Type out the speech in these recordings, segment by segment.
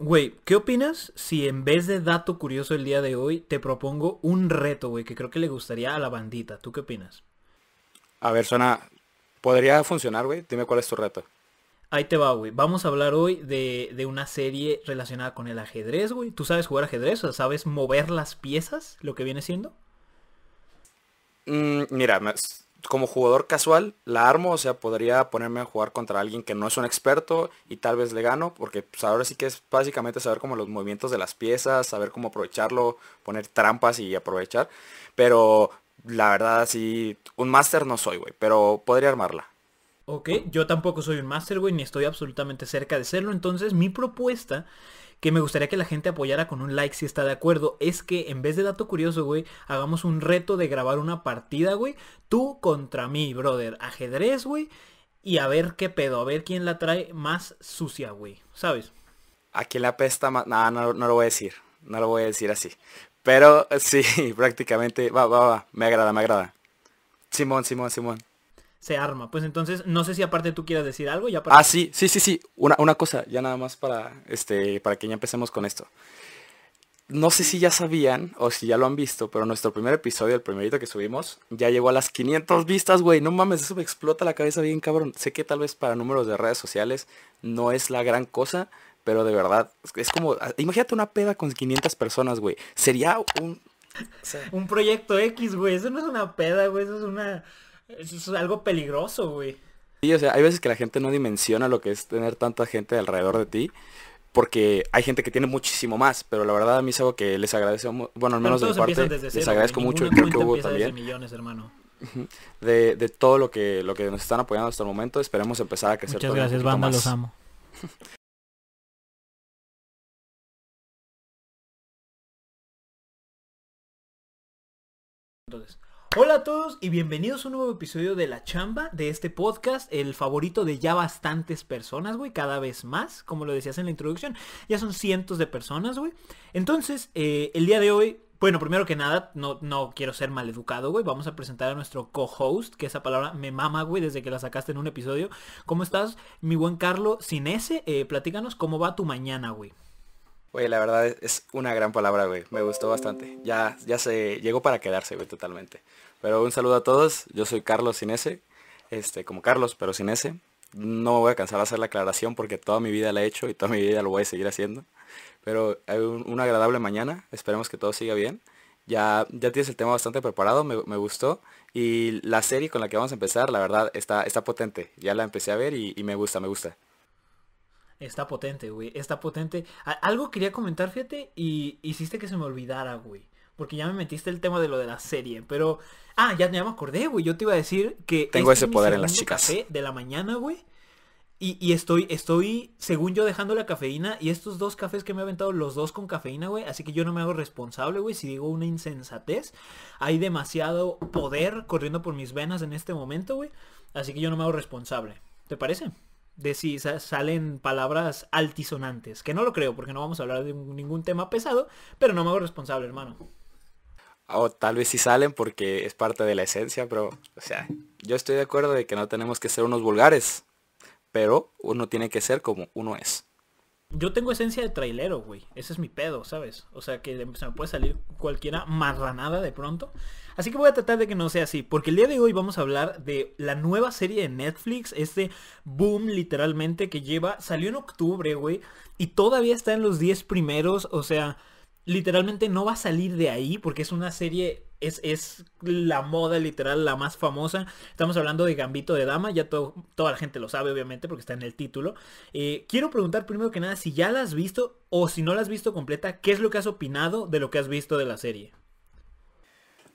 Güey, ¿qué opinas si en vez de dato curioso el día de hoy te propongo un reto, güey, que creo que le gustaría a la bandita? ¿Tú qué opinas? A ver, suena... Podría funcionar, güey. Dime cuál es tu reto. Ahí te va, güey. Vamos a hablar hoy de, de una serie relacionada con el ajedrez, güey. ¿Tú sabes jugar ajedrez? O sea, ¿sabes mover las piezas? Lo que viene siendo. Mm, mira, me- como jugador casual la armo, o sea, podría ponerme a jugar contra alguien que no es un experto y tal vez le gano, porque pues, ahora sí que es básicamente saber como los movimientos de las piezas, saber cómo aprovecharlo, poner trampas y aprovechar. Pero la verdad sí, un máster no soy, güey, pero podría armarla. Ok, yo tampoco soy un máster, güey, ni estoy absolutamente cerca de serlo. Entonces, mi propuesta, que me gustaría que la gente apoyara con un like si está de acuerdo, es que en vez de dato curioso, güey, hagamos un reto de grabar una partida, güey. Tú contra mí, brother. Ajedrez, güey. Y a ver qué pedo, a ver quién la trae más sucia, güey. ¿Sabes? ¿A quién le apesta más? No, no lo voy a decir, no lo voy a decir así. Pero sí, prácticamente, va, va, va, me agrada, me agrada. Simón, Simón, Simón. Se arma. Pues entonces, no sé si aparte tú quieras decir algo. Ya para... Ah, sí, sí, sí, sí. Una, una cosa, ya nada más para, este, para que ya empecemos con esto. No sé si ya sabían o si ya lo han visto, pero nuestro primer episodio, el primerito que subimos, ya llegó a las 500 vistas, güey. No mames, eso me explota la cabeza bien, cabrón. Sé que tal vez para números de redes sociales no es la gran cosa, pero de verdad, es- como, imagínate una peda con 500 personas, güey. Sería un... o sea, Un proyecto X, güey. Eso no es una peda, güey. Eso es una... Eso es algo peligroso, güey. Sí, o sea, hay veces que la gente no dimensiona lo que es tener tanta gente alrededor de ti. Porque hay gente que tiene muchísimo más, pero la verdad a mí es algo que les agradezco, bueno, al menos de mi parte, les agradezco mucho y creo que desde también, millones, hermano. de, de todo lo que, lo que nos están apoyando hasta el momento, esperemos empezar a crecer Muchas gracias, banda, más. los amo. Entonces, hola a todos y bienvenidos a un nuevo episodio de La Chamba, de este podcast, el favorito de ya bastantes personas, güey, cada vez más, como lo decías en la introducción, ya son cientos de personas, güey. Entonces, eh, el día de hoy, bueno, primero que nada, no, no quiero ser maleducado, güey, vamos a presentar a nuestro co-host, que esa palabra me mama, güey, desde que la sacaste en un episodio. ¿Cómo estás, mi buen Carlos? Sin ese, eh, platícanos cómo va tu mañana, güey. Güey, la verdad es una gran palabra, güey. Me gustó bastante. Ya, ya se llegó para quedarse, güey, totalmente. Pero un saludo a todos. Yo soy Carlos sin S. Este, como Carlos, pero sin S. No me voy a cansar de hacer la aclaración porque toda mi vida la he hecho y toda mi vida lo voy a seguir haciendo. Pero un, una agradable mañana. Esperemos que todo siga bien. Ya, ya tienes el tema bastante preparado, me, me gustó. Y la serie con la que vamos a empezar, la verdad, está, está potente. Ya la empecé a ver y, y me gusta, me gusta. Está potente, güey. Está potente. Algo quería comentar, fíjate, y hiciste que se me olvidara, güey. Porque ya me metiste el tema de lo de la serie. Pero. Ah, ya, ya me acordé, güey. Yo te iba a decir que. Tengo este ese es poder en las chicas. café de la mañana, güey. Y, y estoy, estoy, según yo, dejando la cafeína. Y estos dos cafés que me he aventado, los dos con cafeína, güey. Así que yo no me hago responsable, güey. Si digo una insensatez. Hay demasiado poder corriendo por mis venas en este momento, güey. Así que yo no me hago responsable. ¿Te parece? De si sa- salen palabras altisonantes. Que no lo creo, porque no vamos a hablar de ningún tema pesado. Pero no me hago responsable, hermano. O tal vez sí salen porque es parte de la esencia, pero, o sea, yo estoy de acuerdo de que no tenemos que ser unos vulgares, pero uno tiene que ser como uno es. Yo tengo esencia de trailero, güey. Ese es mi pedo, ¿sabes? O sea que se me puede salir cualquiera marranada de pronto. Así que voy a tratar de que no sea así. Porque el día de hoy vamos a hablar de la nueva serie de Netflix. Este boom literalmente que lleva... Salió en octubre, güey. Y todavía está en los 10 primeros. O sea, literalmente no va a salir de ahí. Porque es una serie... Es, es la moda literal, la más famosa. Estamos hablando de Gambito de Dama. Ya to- toda la gente lo sabe, obviamente, porque está en el título. Eh, quiero preguntar primero que nada si ya la has visto o si no la has visto completa, ¿qué es lo que has opinado de lo que has visto de la serie?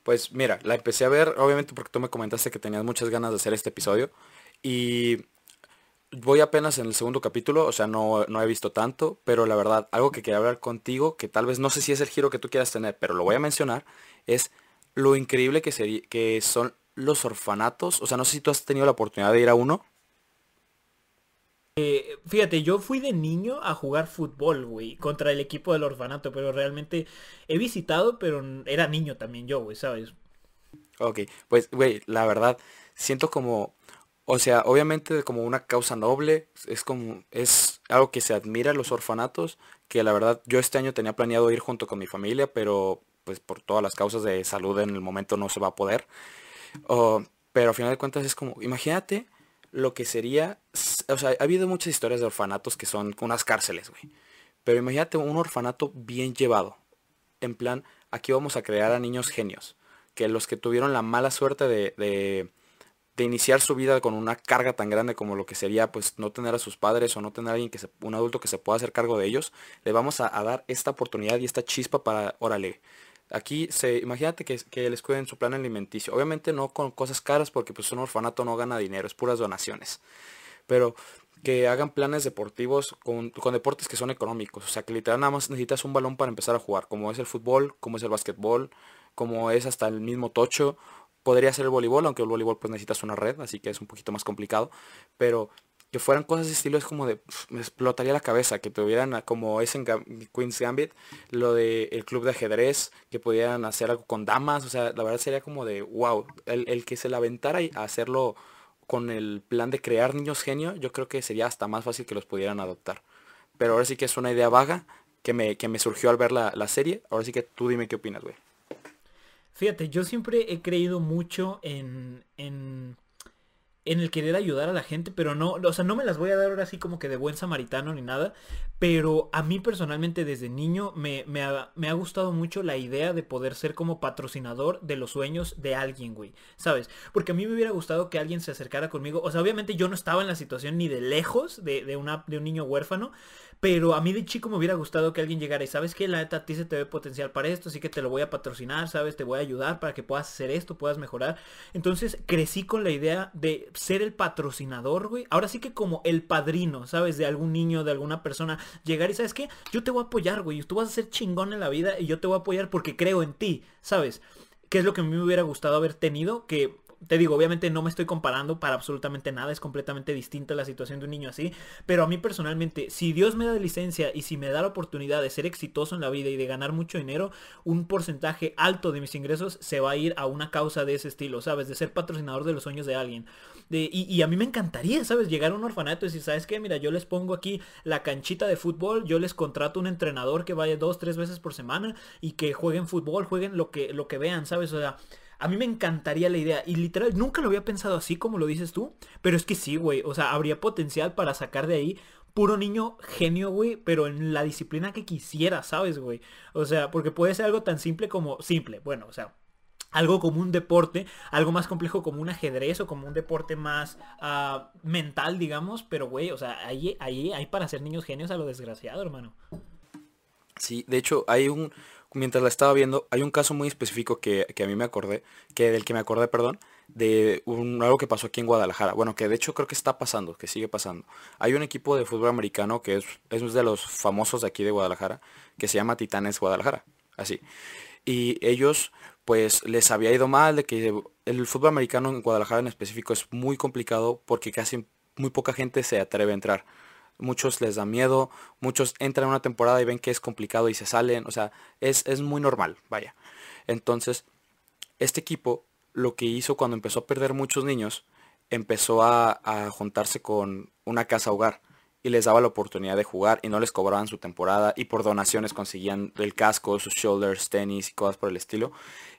Pues mira, la empecé a ver, obviamente porque tú me comentaste que tenías muchas ganas de hacer este episodio, y voy apenas en el segundo capítulo, o sea, no, no he visto tanto, pero la verdad, algo que quería hablar contigo, que tal vez no sé si es el giro que tú quieras tener, pero lo voy a mencionar, es lo increíble que, sería, que son los orfanatos, o sea, no sé si tú has tenido la oportunidad de ir a uno. Eh, fíjate, yo fui de niño a jugar fútbol, güey, contra el equipo del orfanato, pero realmente he visitado, pero era niño también yo, güey, ¿sabes? Ok, pues, güey, la verdad, siento como, o sea, obviamente como una causa noble, es como, es algo que se admira los orfanatos, que la verdad yo este año tenía planeado ir junto con mi familia, pero pues por todas las causas de salud en el momento no se va a poder. Oh, pero al final de cuentas es como, imagínate lo que sería, o sea, ha habido muchas historias de orfanatos que son unas cárceles, güey. Pero imagínate un orfanato bien llevado. En plan, aquí vamos a crear a niños genios. Que los que tuvieron la mala suerte de, de, iniciar su vida con una carga tan grande como lo que sería pues no tener a sus padres o no tener a alguien que se, un adulto que se pueda hacer cargo de ellos, le vamos a, dar esta oportunidad y esta chispa para, órale, Aquí se, imagínate que, que les cuiden su plan alimenticio. Obviamente no con cosas caras porque pues un orfanato no gana dinero, es puras donaciones. Pero que hagan planes deportivos con, deportes que son económicos. O sea, que literal nada más necesitas un balón para empezar a jugar, como es el fútbol, como es el básquetbol, como es hasta el mismo tocho. Podría ser el voleibol, aunque el voleibol pues necesitas una red, así que es un poquito más complicado. Pero que fueran cosas de estilo es como de me explotaría la cabeza que tuvieran como es en Queen's Gambit lo de el club de ajedrez que pudieran hacer algo con damas o sea la verdad sería como de wow el, que se la aventara y hacerlo con el plan de crear niños genio yo creo que sería hasta más fácil que los pudieran adoptar pero ahora sí que es una idea vaga que me, que me surgió al ver la, la serie ahora sí que tú dime qué opinas güey fíjate yo siempre he creído mucho en, en en el querer ayudar a la gente, pero no, o sea, no me las voy a dar ahora así como que de buen samaritano ni nada, pero a mí personalmente desde niño me, me, ha, me, ha, gustado mucho la idea de poder ser como patrocinador de los sueños de alguien, güey, ¿sabes? Porque a mí me hubiera gustado que alguien se acercara conmigo, o sea, obviamente yo no estaba en la situación ni de lejos de, de, una, de un niño huérfano, pero a mí de chico me hubiera gustado que alguien llegara y sabes que la neta a ti se te ve potencial para esto, así que te lo voy a patrocinar, sabes, te voy a ayudar para que puedas hacer esto, puedas mejorar. Entonces crecí con la idea de ser el patrocinador, güey. Ahora sí que como el padrino, sabes, de algún niño, de alguna persona, llegar y sabes que yo te voy a apoyar, güey. Tú vas a ser chingón en la vida y yo te voy a apoyar porque creo en ti, ¿sabes? ¿Qué es lo que a mí me hubiera gustado haber tenido? Que te digo, obviamente no me estoy comparando para absolutamente nada, es completamente distinta la situación de un niño así, pero a mí personalmente, si Dios me da licencia y si me da la oportunidad de ser exitoso en la vida y de ganar mucho dinero, un porcentaje alto de mis ingresos se va a ir a una causa de ese estilo, ¿sabes? De ser patrocinador de los sueños de alguien. De, y, a mí me encantaría, ¿sabes? Llegar a un orfanato y decir, ¿sabes qué? Mira, yo les pongo aquí la canchita de fútbol, yo les contrato un entrenador que vaya dos, tres veces por semana y que jueguen fútbol, jueguen lo que, lo que vean, ¿sabes? O sea, a mí me encantaría la idea. Y literal, nunca lo había pensado así como lo dices tú. Pero es que sí, güey. O sea, habría potencial para sacar de ahí puro niño genio, güey. Pero en la disciplina que quisiera, ¿sabes, güey? O sea, porque puede ser algo tan simple como... Simple, bueno, o sea, algo como un deporte, algo más complejo como un ajedrez o como un deporte más uh, mental, digamos, pero güey, o sea, ahí, ahí hay para ser niños genios a lo desgraciado, hermano. Sí, de hecho, hay un, mientras la estaba viendo, hay un caso muy específico que, a mí me acordé, que del que me acordé, perdón, de algo que pasó aquí en Guadalajara. Bueno, que de hecho creo que está pasando, que sigue pasando. Hay un equipo de fútbol americano que es, es de los famosos de aquí de Guadalajara, que se llama Titanes Guadalajara, así. Y ellos, pues, les había ido mal de que el fútbol americano en Guadalajara en específico es muy complicado porque casi muy poca gente se atreve a entrar muchos les da miedo, muchos entran una temporada y ven que es complicado y se salen, o sea, es, es muy normal, vaya. Entonces, este equipo lo que hizo cuando empezó a perder muchos niños, empezó a, a, juntarse con una casa hogar y les daba la oportunidad de jugar y no les cobraban su temporada y por donaciones conseguían el casco, sus shoulders, tenis y cosas por el estilo.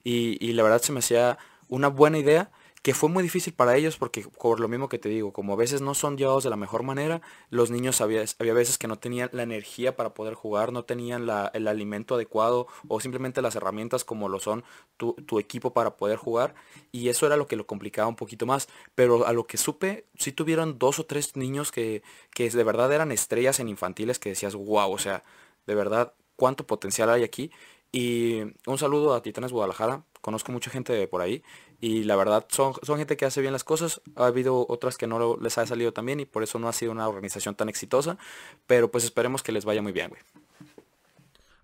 Y, y la verdad se me hacía una buena idea que fue muy difícil para ellos porque por lo mismo que te digo, como a veces no son llevados de la mejor manera, los niños había, había veces que no tenían la energía para poder jugar, no tenían el alimento adecuado o simplemente las herramientas como lo son tu, equipo para poder jugar y eso era lo que lo complicaba un poquito más, pero a lo que supe, sí tuvieron dos o tres niños que, que de verdad eran estrellas en infantiles que decías, wow, o sea, de verdad, cuánto potencial hay aquí. Y un saludo a Titanes Guadalajara, conozco mucha gente de por ahí y la verdad son, son gente que hace bien las cosas. Ha habido otras que no les ha salido tan bien y por eso no ha sido una organización tan exitosa. Pero pues esperemos que les vaya muy bien, güey.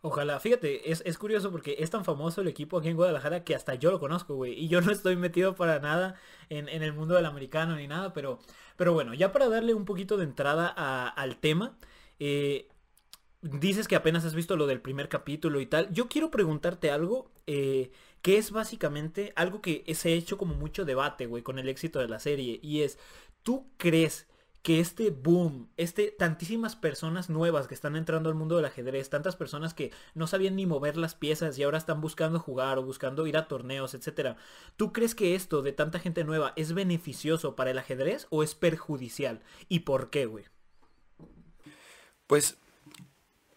Ojalá, fíjate, es, es, curioso porque es tan famoso el equipo aquí en Guadalajara que hasta yo lo conozco, güey. Y yo no estoy metido para nada en, en, el mundo del americano ni nada, pero, pero bueno, ya para darle un poquito de entrada al tema, eh, dices que apenas has visto lo del primer capítulo y tal. Yo quiero preguntarte algo. Eh, que es básicamente algo que se ha hecho como mucho debate, güey, con el éxito de la serie. Y es, ¿tú crees que este boom, este tantísimas personas nuevas que están entrando al mundo del ajedrez, tantas personas que no sabían ni mover las piezas y ahora están buscando jugar o buscando ir a torneos, etcétera. ¿Tú crees que esto de tanta gente nueva es beneficioso para el ajedrez o es perjudicial? ¿Y por qué, güey? Pues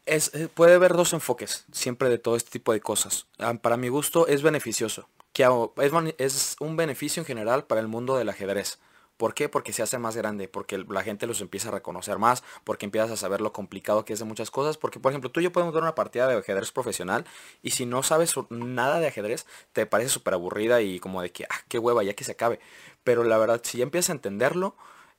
eh, puede haber dos enfoques siempre de todo este tipo de cosas. Ah, para mi gusto es beneficioso. Que es, es un beneficio en general para el mundo del ajedrez. ¿Por qué? Porque se hace más grande, porque la gente los empieza a reconocer más, porque empiezas a saber lo complicado que es de muchas cosas, porque por ejemplo tú y yo podemos ver una partida de ajedrez profesional y si no sabes nada de ajedrez te parece súper aburrida y como de que, ah, qué hueva, ya que se acabe. Pero la verdad, si ya empiezas a entenderlo,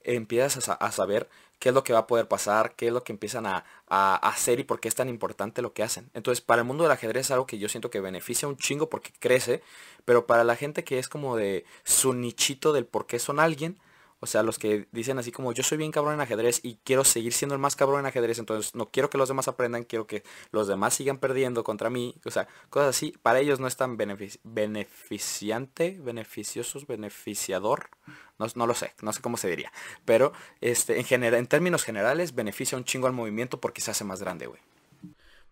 empiezas a, saber qué es lo que va a poder pasar, qué es lo que empiezan a, hacer y por qué es tan importante lo que hacen. Entonces, para el mundo del ajedrez es algo que yo siento que beneficia un chingo porque crece, pero para la gente que es como de su nichito del por qué son alguien, o sea, los que dicen así como yo soy bien cabrón en ajedrez y quiero seguir siendo el más cabrón en ajedrez, entonces no quiero que los demás aprendan, quiero que los demás sigan perdiendo contra mí. O sea, cosas así. Para ellos no es tan beneficiante, beneficiosos, beneficiador. No, no, lo sé, no sé cómo se diría. Pero este, en, en términos generales beneficia un chingo al movimiento porque se hace más grande, güey.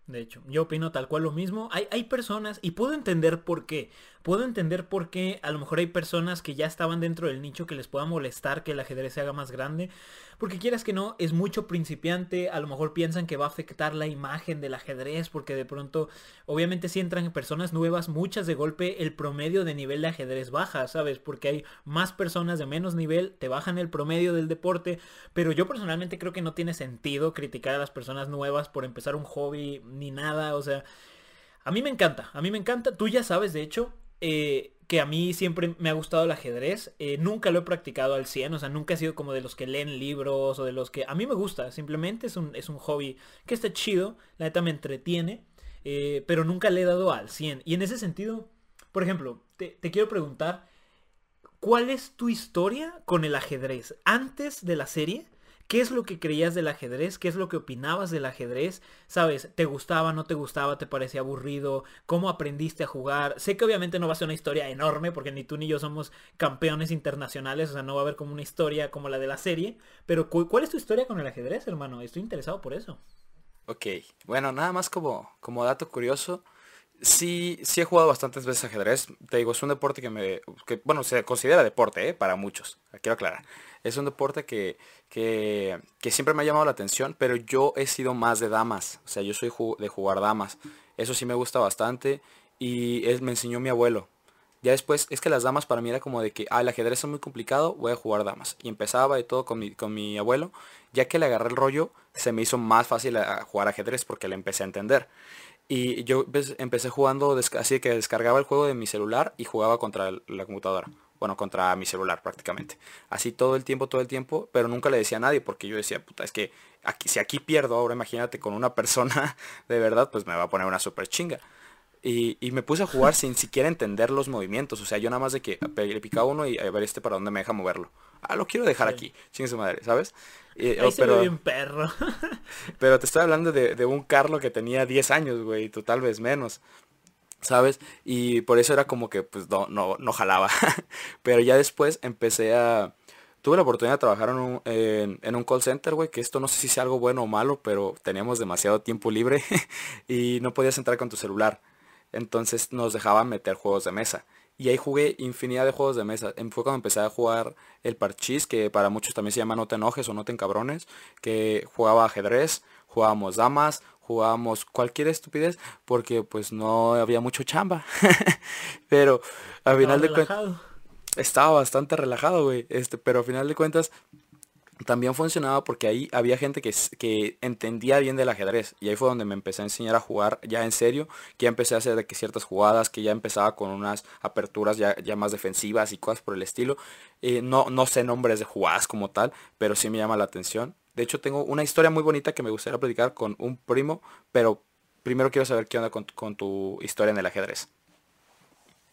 De hecho, yo opino tal cual lo mismo. Hay, hay personas, y puedo entender por qué. Puedo entender por qué a lo mejor hay personas que ya estaban dentro del nicho que les pueda molestar que el ajedrez se haga más grande. Porque quieras que no, es mucho principiante, a lo mejor piensan que va a afectar la imagen del ajedrez, porque de pronto, obviamente si entran personas nuevas, muchas de golpe el promedio de nivel de ajedrez baja, ¿sabes? Porque hay más personas de menos nivel, te bajan el promedio del deporte, pero yo personalmente creo que no tiene sentido criticar a las personas nuevas por empezar un hobby ni nada, o sea... A mí me encanta, a mí me encanta. Tú ya sabes, de hecho, eh, que a mí siempre me ha gustado el ajedrez. Eh, nunca lo he practicado al 100, o sea, nunca he sido como de los que leen libros o de los que... A mí me gusta, simplemente es un, es un hobby que está chido, la neta me entretiene, eh, pero nunca le he dado al 100. Y en ese sentido, por ejemplo, te, te quiero preguntar, ¿cuál es tu historia con el ajedrez? Antes de la serie, ¿Qué es lo que creías del ajedrez? ¿Qué es lo que opinabas del ajedrez? ¿Sabes? ¿Te gustaba, no te gustaba, te parecía aburrido? ¿Cómo aprendiste a jugar? Sé que obviamente no va a ser una historia enorme porque ni tú ni yo somos campeones internacionales, o sea, no va a haber como una historia como la de la serie, pero ¿cuál es tu historia con el ajedrez, hermano? Estoy interesado por eso. Ok, bueno, nada más como, como dato curioso, sí, sí he jugado bastantes veces ajedrez. Te digo, es un deporte que me, bueno, se considera deporte, ¿eh? Para muchos, quiero aclarar. Es un deporte que, que, siempre me ha llamado la atención, pero yo he sido más de damas. O sea, yo soy de jugar damas. Eso sí me gusta bastante. Y me enseñó mi abuelo. Ya después, es que las damas para mí era como de que, ah, el ajedrez es muy complicado, voy a jugar damas. Y empezaba y todo con mi, con mi abuelo. Ya que le agarré el rollo, se me hizo más fácil jugar ajedrez porque le empecé a entender. Y yo empecé jugando así que descargaba el juego de mi celular y jugaba contra la computadora bueno, contra mi celular prácticamente. Así todo el tiempo, todo el tiempo, pero nunca le decía a nadie porque yo decía, puta, es que aquí, si aquí pierdo, ahora imagínate con una persona de verdad, pues me va a poner una super chinga. Y, me puse a jugar sin siquiera entender los movimientos. O sea, yo nada más de que le picaba uno y a ver este para dónde me deja moverlo. Ah, lo quiero dejar aquí. Chingue su madre, ¿sabes? Ahí se pero, un perro. pero te estoy hablando de, de un Carlo que tenía 10 años, güey, tú tal vez menos. ¿sabes? Y por eso era como que pues no, no, no jalaba. Pero ya después empecé a... Tuve la oportunidad de trabajar en un, en, un call center, güey, que esto no sé si sea algo bueno o malo, pero teníamos demasiado tiempo libre y no podías entrar con tu celular. Entonces nos dejaban meter juegos de mesa. Y ahí jugué infinidad de juegos de mesa. Em, fue cuando empecé a jugar el parchís, que para muchos también se llama no te enojes o no te encabrones, que jugaba ajedrez, jugábamos damas, jugábamos cualquier estupidez porque pues no había mucho chamba. pero al final de cuentas estaba bastante relajado, güey. Este, pero al final de cuentas también funcionaba porque ahí había gente que, que, entendía bien del ajedrez y ahí fue donde me empecé a enseñar a jugar ya en serio, que ya empecé a hacer ciertas jugadas, que ya empezaba con unas aperturas ya, ya más defensivas y cosas por el estilo. Eh, no, no sé nombres de jugadas como tal, pero sí me llama la atención de hecho, tengo una historia muy bonita que me gustaría platicar con un primo, pero primero quiero saber qué onda con, tu historia en el ajedrez.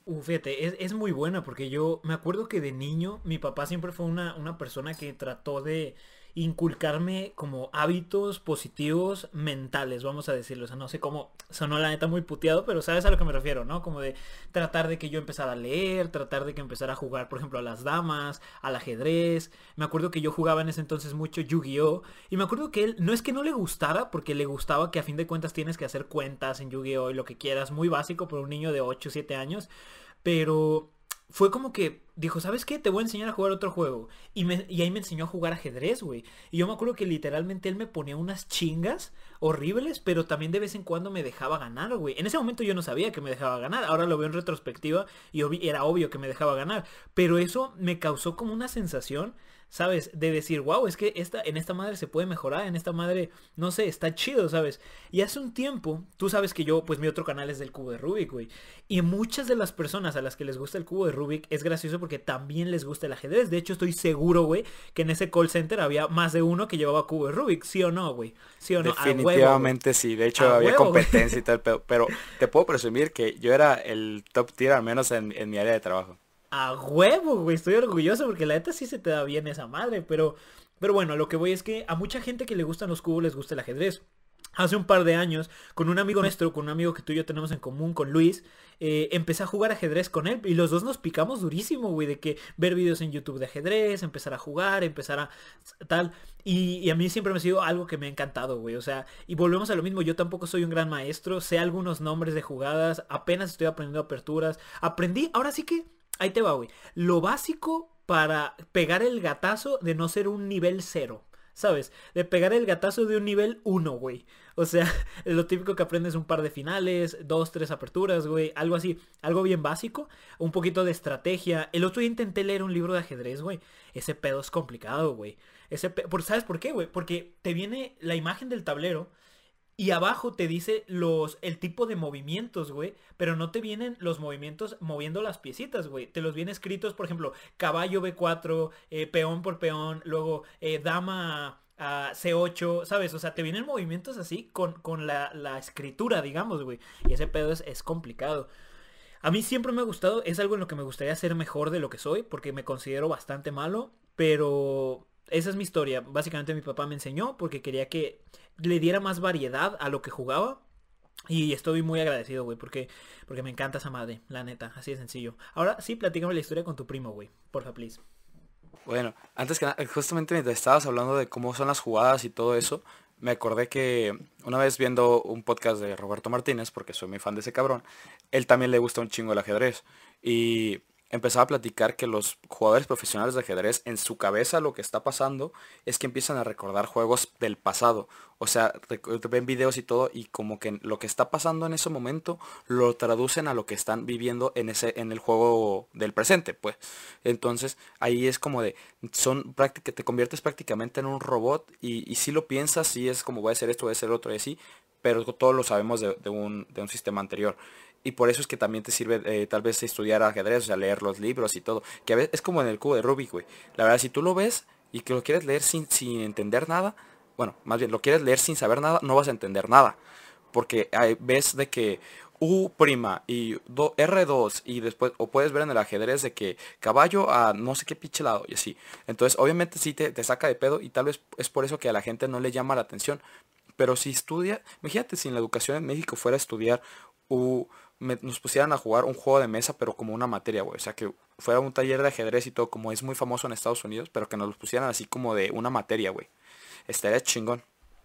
Uh, fíjate, es, muy buena porque yo me acuerdo que de niño mi papá siempre fue una, una persona que trató de inculcarme como hábitos positivos mentales, vamos a decirlo. O sea, no sé cómo sonó la neta muy puteado, pero sabes a lo que me refiero, ¿no? Como de tratar de que yo empezara a leer, tratar de que empezara a jugar, por ejemplo, a las damas, al ajedrez. Me acuerdo que yo jugaba en ese entonces mucho Yu-Gi-Oh! Y me acuerdo que él, no es que no le gustara, porque le gustaba que a fin de cuentas tienes que hacer cuentas en Yu-Gi-Oh! y lo que quieras, muy básico para un niño de 8 o 7 años. Pero fue como que dijo, ¿sabes qué? Te voy a enseñar a jugar otro juego. Y, me, y ahí me enseñó a jugar ajedrez, güey. Y yo me acuerdo que literalmente él me ponía unas chingas horribles, pero también de vez en cuando me dejaba ganar, güey. En ese momento yo no sabía que me dejaba ganar. Ahora lo veo en retrospectiva y era obvio que me dejaba ganar. Pero eso me causó como una sensación ¿sabes? De decir, wow, es que esta, en esta madre se puede mejorar, en esta madre, no sé, está chido, ¿sabes? Y hace un tiempo, tú sabes que yo, pues mi otro canal es del cubo de Rubik, güey. Y muchas de las personas a las que les gusta el cubo de Rubik es gracioso porque también les gusta el ajedrez. De hecho, estoy seguro, güey, que en ese call center había más de uno que llevaba cubo de Rubik, ¿sí o no, güey? ¿Sí o no? Definitivamente sí, de hecho había competencia y tal, pero, pero, te puedo presumir que yo era el top tier al menos en mi área de trabajo a huevo, güey. Estoy orgulloso porque la neta sí se te da bien esa madre. Pero, pero bueno, lo que voy es que a mucha gente que le gustan los cubos les gusta el ajedrez. Hace un par de años, con un amigo nuestro, con un amigo que tú y yo tenemos en común, con Luis, eh, empecé a jugar ajedrez con él y los dos nos picamos durísimo, güey, de que ver videos en YouTube de ajedrez, empezar a jugar, empezar a tal. Y, y, a mí siempre me ha sido algo que me ha encantado, güey. O sea, y volvemos a lo mismo, yo tampoco soy un gran maestro, sé algunos nombres de jugadas, apenas estoy aprendiendo aperturas. Aprendí, ahora sí que Ahí te va, güey. Lo básico para pegar el gatazo de no ser un nivel cero. ¿Sabes? De pegar el gatazo de un nivel 1, güey. O sea, lo típico que aprendes un par de finales, dos, tres aperturas, güey. Algo así. Algo bien básico. Un poquito de estrategia. El otro día intenté leer un libro de ajedrez, güey. Ese pedo es complicado, güey. Ese ¿Sabes por qué, güey? Porque te viene la imagen del tablero y abajo te dice los, el tipo de movimientos, güey. Pero no te vienen los movimientos moviendo las piecitas, güey. Te los vienen escritos, por ejemplo, caballo B4, eh, peón por peón, luego eh, dama a C8, ¿sabes? O sea, te vienen movimientos así con, con la, la, escritura, digamos, güey. Y ese pedo es, es complicado. A mí siempre me ha gustado, es algo en lo que me gustaría ser mejor de lo que soy, porque me considero bastante malo, pero esa es mi historia. Básicamente mi papá me enseñó porque quería que le diera más variedad a lo que jugaba. Y estoy muy agradecido, güey, porque, porque me encanta esa madre, la neta, así de sencillo. Ahora sí, platícame la historia con tu primo, güey, porfa, please. Bueno, antes que nada, justamente mientras estabas hablando de cómo son las jugadas y todo eso, me acordé que una vez viendo un podcast de Roberto Martínez, porque soy muy fan de ese cabrón, él también le gusta un chingo el ajedrez. Y empezaba a platicar que los jugadores profesionales de ajedrez en su cabeza lo que está pasando es que empiezan a recordar juegos del pasado. O sea, ven videos y todo y como que lo que está pasando en ese momento lo traducen a lo que están viviendo en ese en el juego del presente, pues. Entonces, ahí es como de son prácticamente te conviertes prácticamente en un robot y, si lo piensas, si es como voy a hacer esto, voy a hacer otro y así, pero todos lo sabemos de, un, de un sistema anterior y por eso es que también te sirve eh, tal vez estudiar ajedrez, o sea, leer los libros y todo. Que a veces es como en el cubo de Rubik, güey. La verdad, si tú lo ves y que lo quieres leer sin, sin entender nada, bueno, más bien lo quieres leer sin saber nada, no vas a entender nada. Porque ves de que U' y R2 y después, o puedes ver en el ajedrez de que caballo a no sé qué pinche lado y así. Entonces, obviamente sí te, te saca de pedo y tal vez es por eso que a la gente no le llama la atención. Pero si estudia, imagínate si en la educación en México fuera a estudiar U, nos pusieran a jugar un juego de mesa, pero como una materia, güey. O sea, que fuera un taller de ajedrez y todo, como es muy famoso en Estados Unidos, pero que nos lo pusieran así como de una materia, güey. Estaría chingón.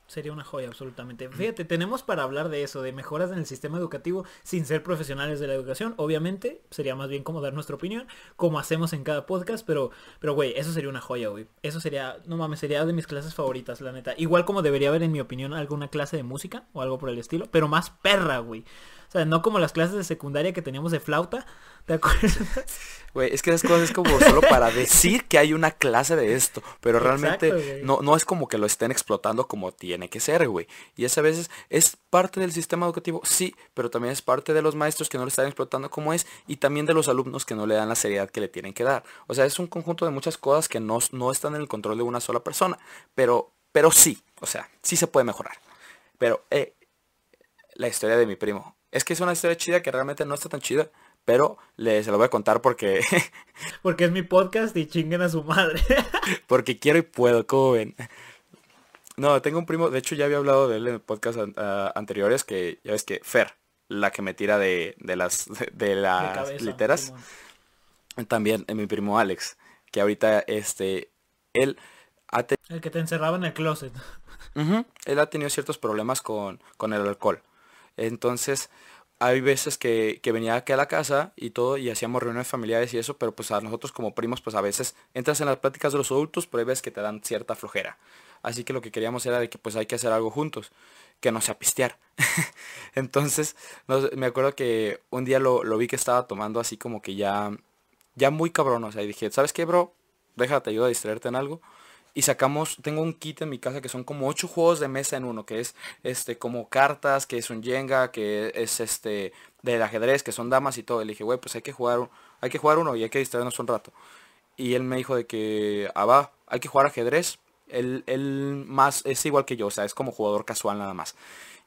Sería una joya, absolutamente. Fíjate, tenemos para hablar de eso, de mejoras en el sistema educativo sin ser profesionales de la educación. Obviamente, sería más bien como dar nuestra opinión, como hacemos en cada podcast, pero, pero, güey, eso sería una joya, güey. Eso sería, no mames, sería de mis clases favoritas, la neta. Igual como debería haber, en mi opinión, alguna clase de música o algo por el estilo, pero más perra, güey. O sea, no como las clases de secundaria que teníamos de flauta. ¿Te acuerdas? Güey, es que esas cosas es como solo para decir que hay una clase de esto. Pero realmente no, no es como que lo estén explotando como tiene que ser, güey. Y esa a veces es parte del sistema educativo, sí, pero también es parte de los maestros que no lo están explotando como es y también de los alumnos que no le dan la seriedad que le tienen que dar. O sea, es un conjunto de muchas cosas que no, no están en el control de una sola persona. Pero, pero sí, o sea, sí se puede mejorar. Pero, eh, la historia de mi primo. Es que es una historia chida que realmente no está tan chida, pero le, se lo voy a contar porque... porque es mi podcast y chinguen a su madre. porque quiero y puedo, ¿cómo ven? No, tengo un primo, de hecho ya había hablado de él en podcast anteriores, que ya ves que Fer, la que me tira de, las, de, las literas. También en mi primo Alex, que ahorita este, él ha El que te encerraba en el closet. él ha tenido ciertos problemas con, con el alcohol. Entonces, hay veces que, venía aquí a la casa y todo y hacíamos reuniones familiares y eso, pero pues a nosotros como primos pues a veces entras en las pláticas de los adultos, pero hay veces que te dan cierta flojera. Así que lo que queríamos era de que pues hay que hacer algo juntos, que no sea pistear. Entonces, me acuerdo que un día lo, vi que estaba tomando así como que ya, ya muy cabrón, o sea, y dije, ¿sabes qué, bro? Déjate, ayuda a distraerte en algo y sacamos, tengo un kit en mi casa que son como ocho juegos de mesa en uno, que es este como cartas, que es un Jenga, que es este del ajedrez, que son damas y todo. Y le dije, güey, pues hay que jugar, hay que jugar uno y hay que distraernos un rato. Y él me dijo de que, ah, va, hay que jugar ajedrez. Él, él más es igual que yo, o sea, es como jugador casual nada más.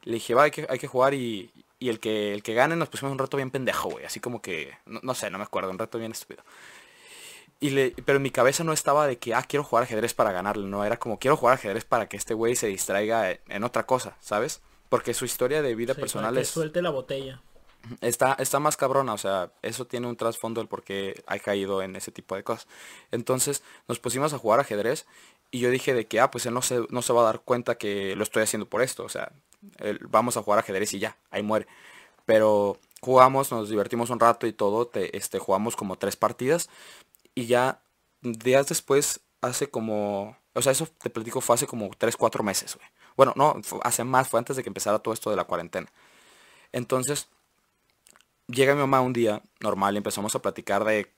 Le dije, va, hay que, hay que jugar y, y el que el que gane nos pusimos un rato bien pendejo, güey. Así como que, no, no, sé, no me acuerdo, un rato bien estúpido. Y le, pero en mi cabeza no estaba de que, ah, quiero jugar ajedrez para ganarle. No, era como, quiero jugar ajedrez para que este güey se distraiga en otra cosa, ¿sabes? Porque su historia de vida personal es... suelte la botella. Está, está más cabrona, o sea, eso tiene un trasfondo el por qué ha caído en ese tipo de cosas. Entonces nos pusimos a jugar ajedrez y yo dije de que, ah, pues él no se, no se va a dar cuenta que lo estoy haciendo por esto. O sea, vamos a jugar ajedrez y ya, ahí muere. Pero jugamos, nos divertimos un rato y todo, te, este, jugamos como tres partidas y ya días después, hace como... O sea, eso te platico fue hace como 3, 4 meses, güey. Bueno, no, hace más, fue antes de que empezara todo esto de la cuarentena. Entonces, llega mi mamá un día, normal, y empezamos a platicar de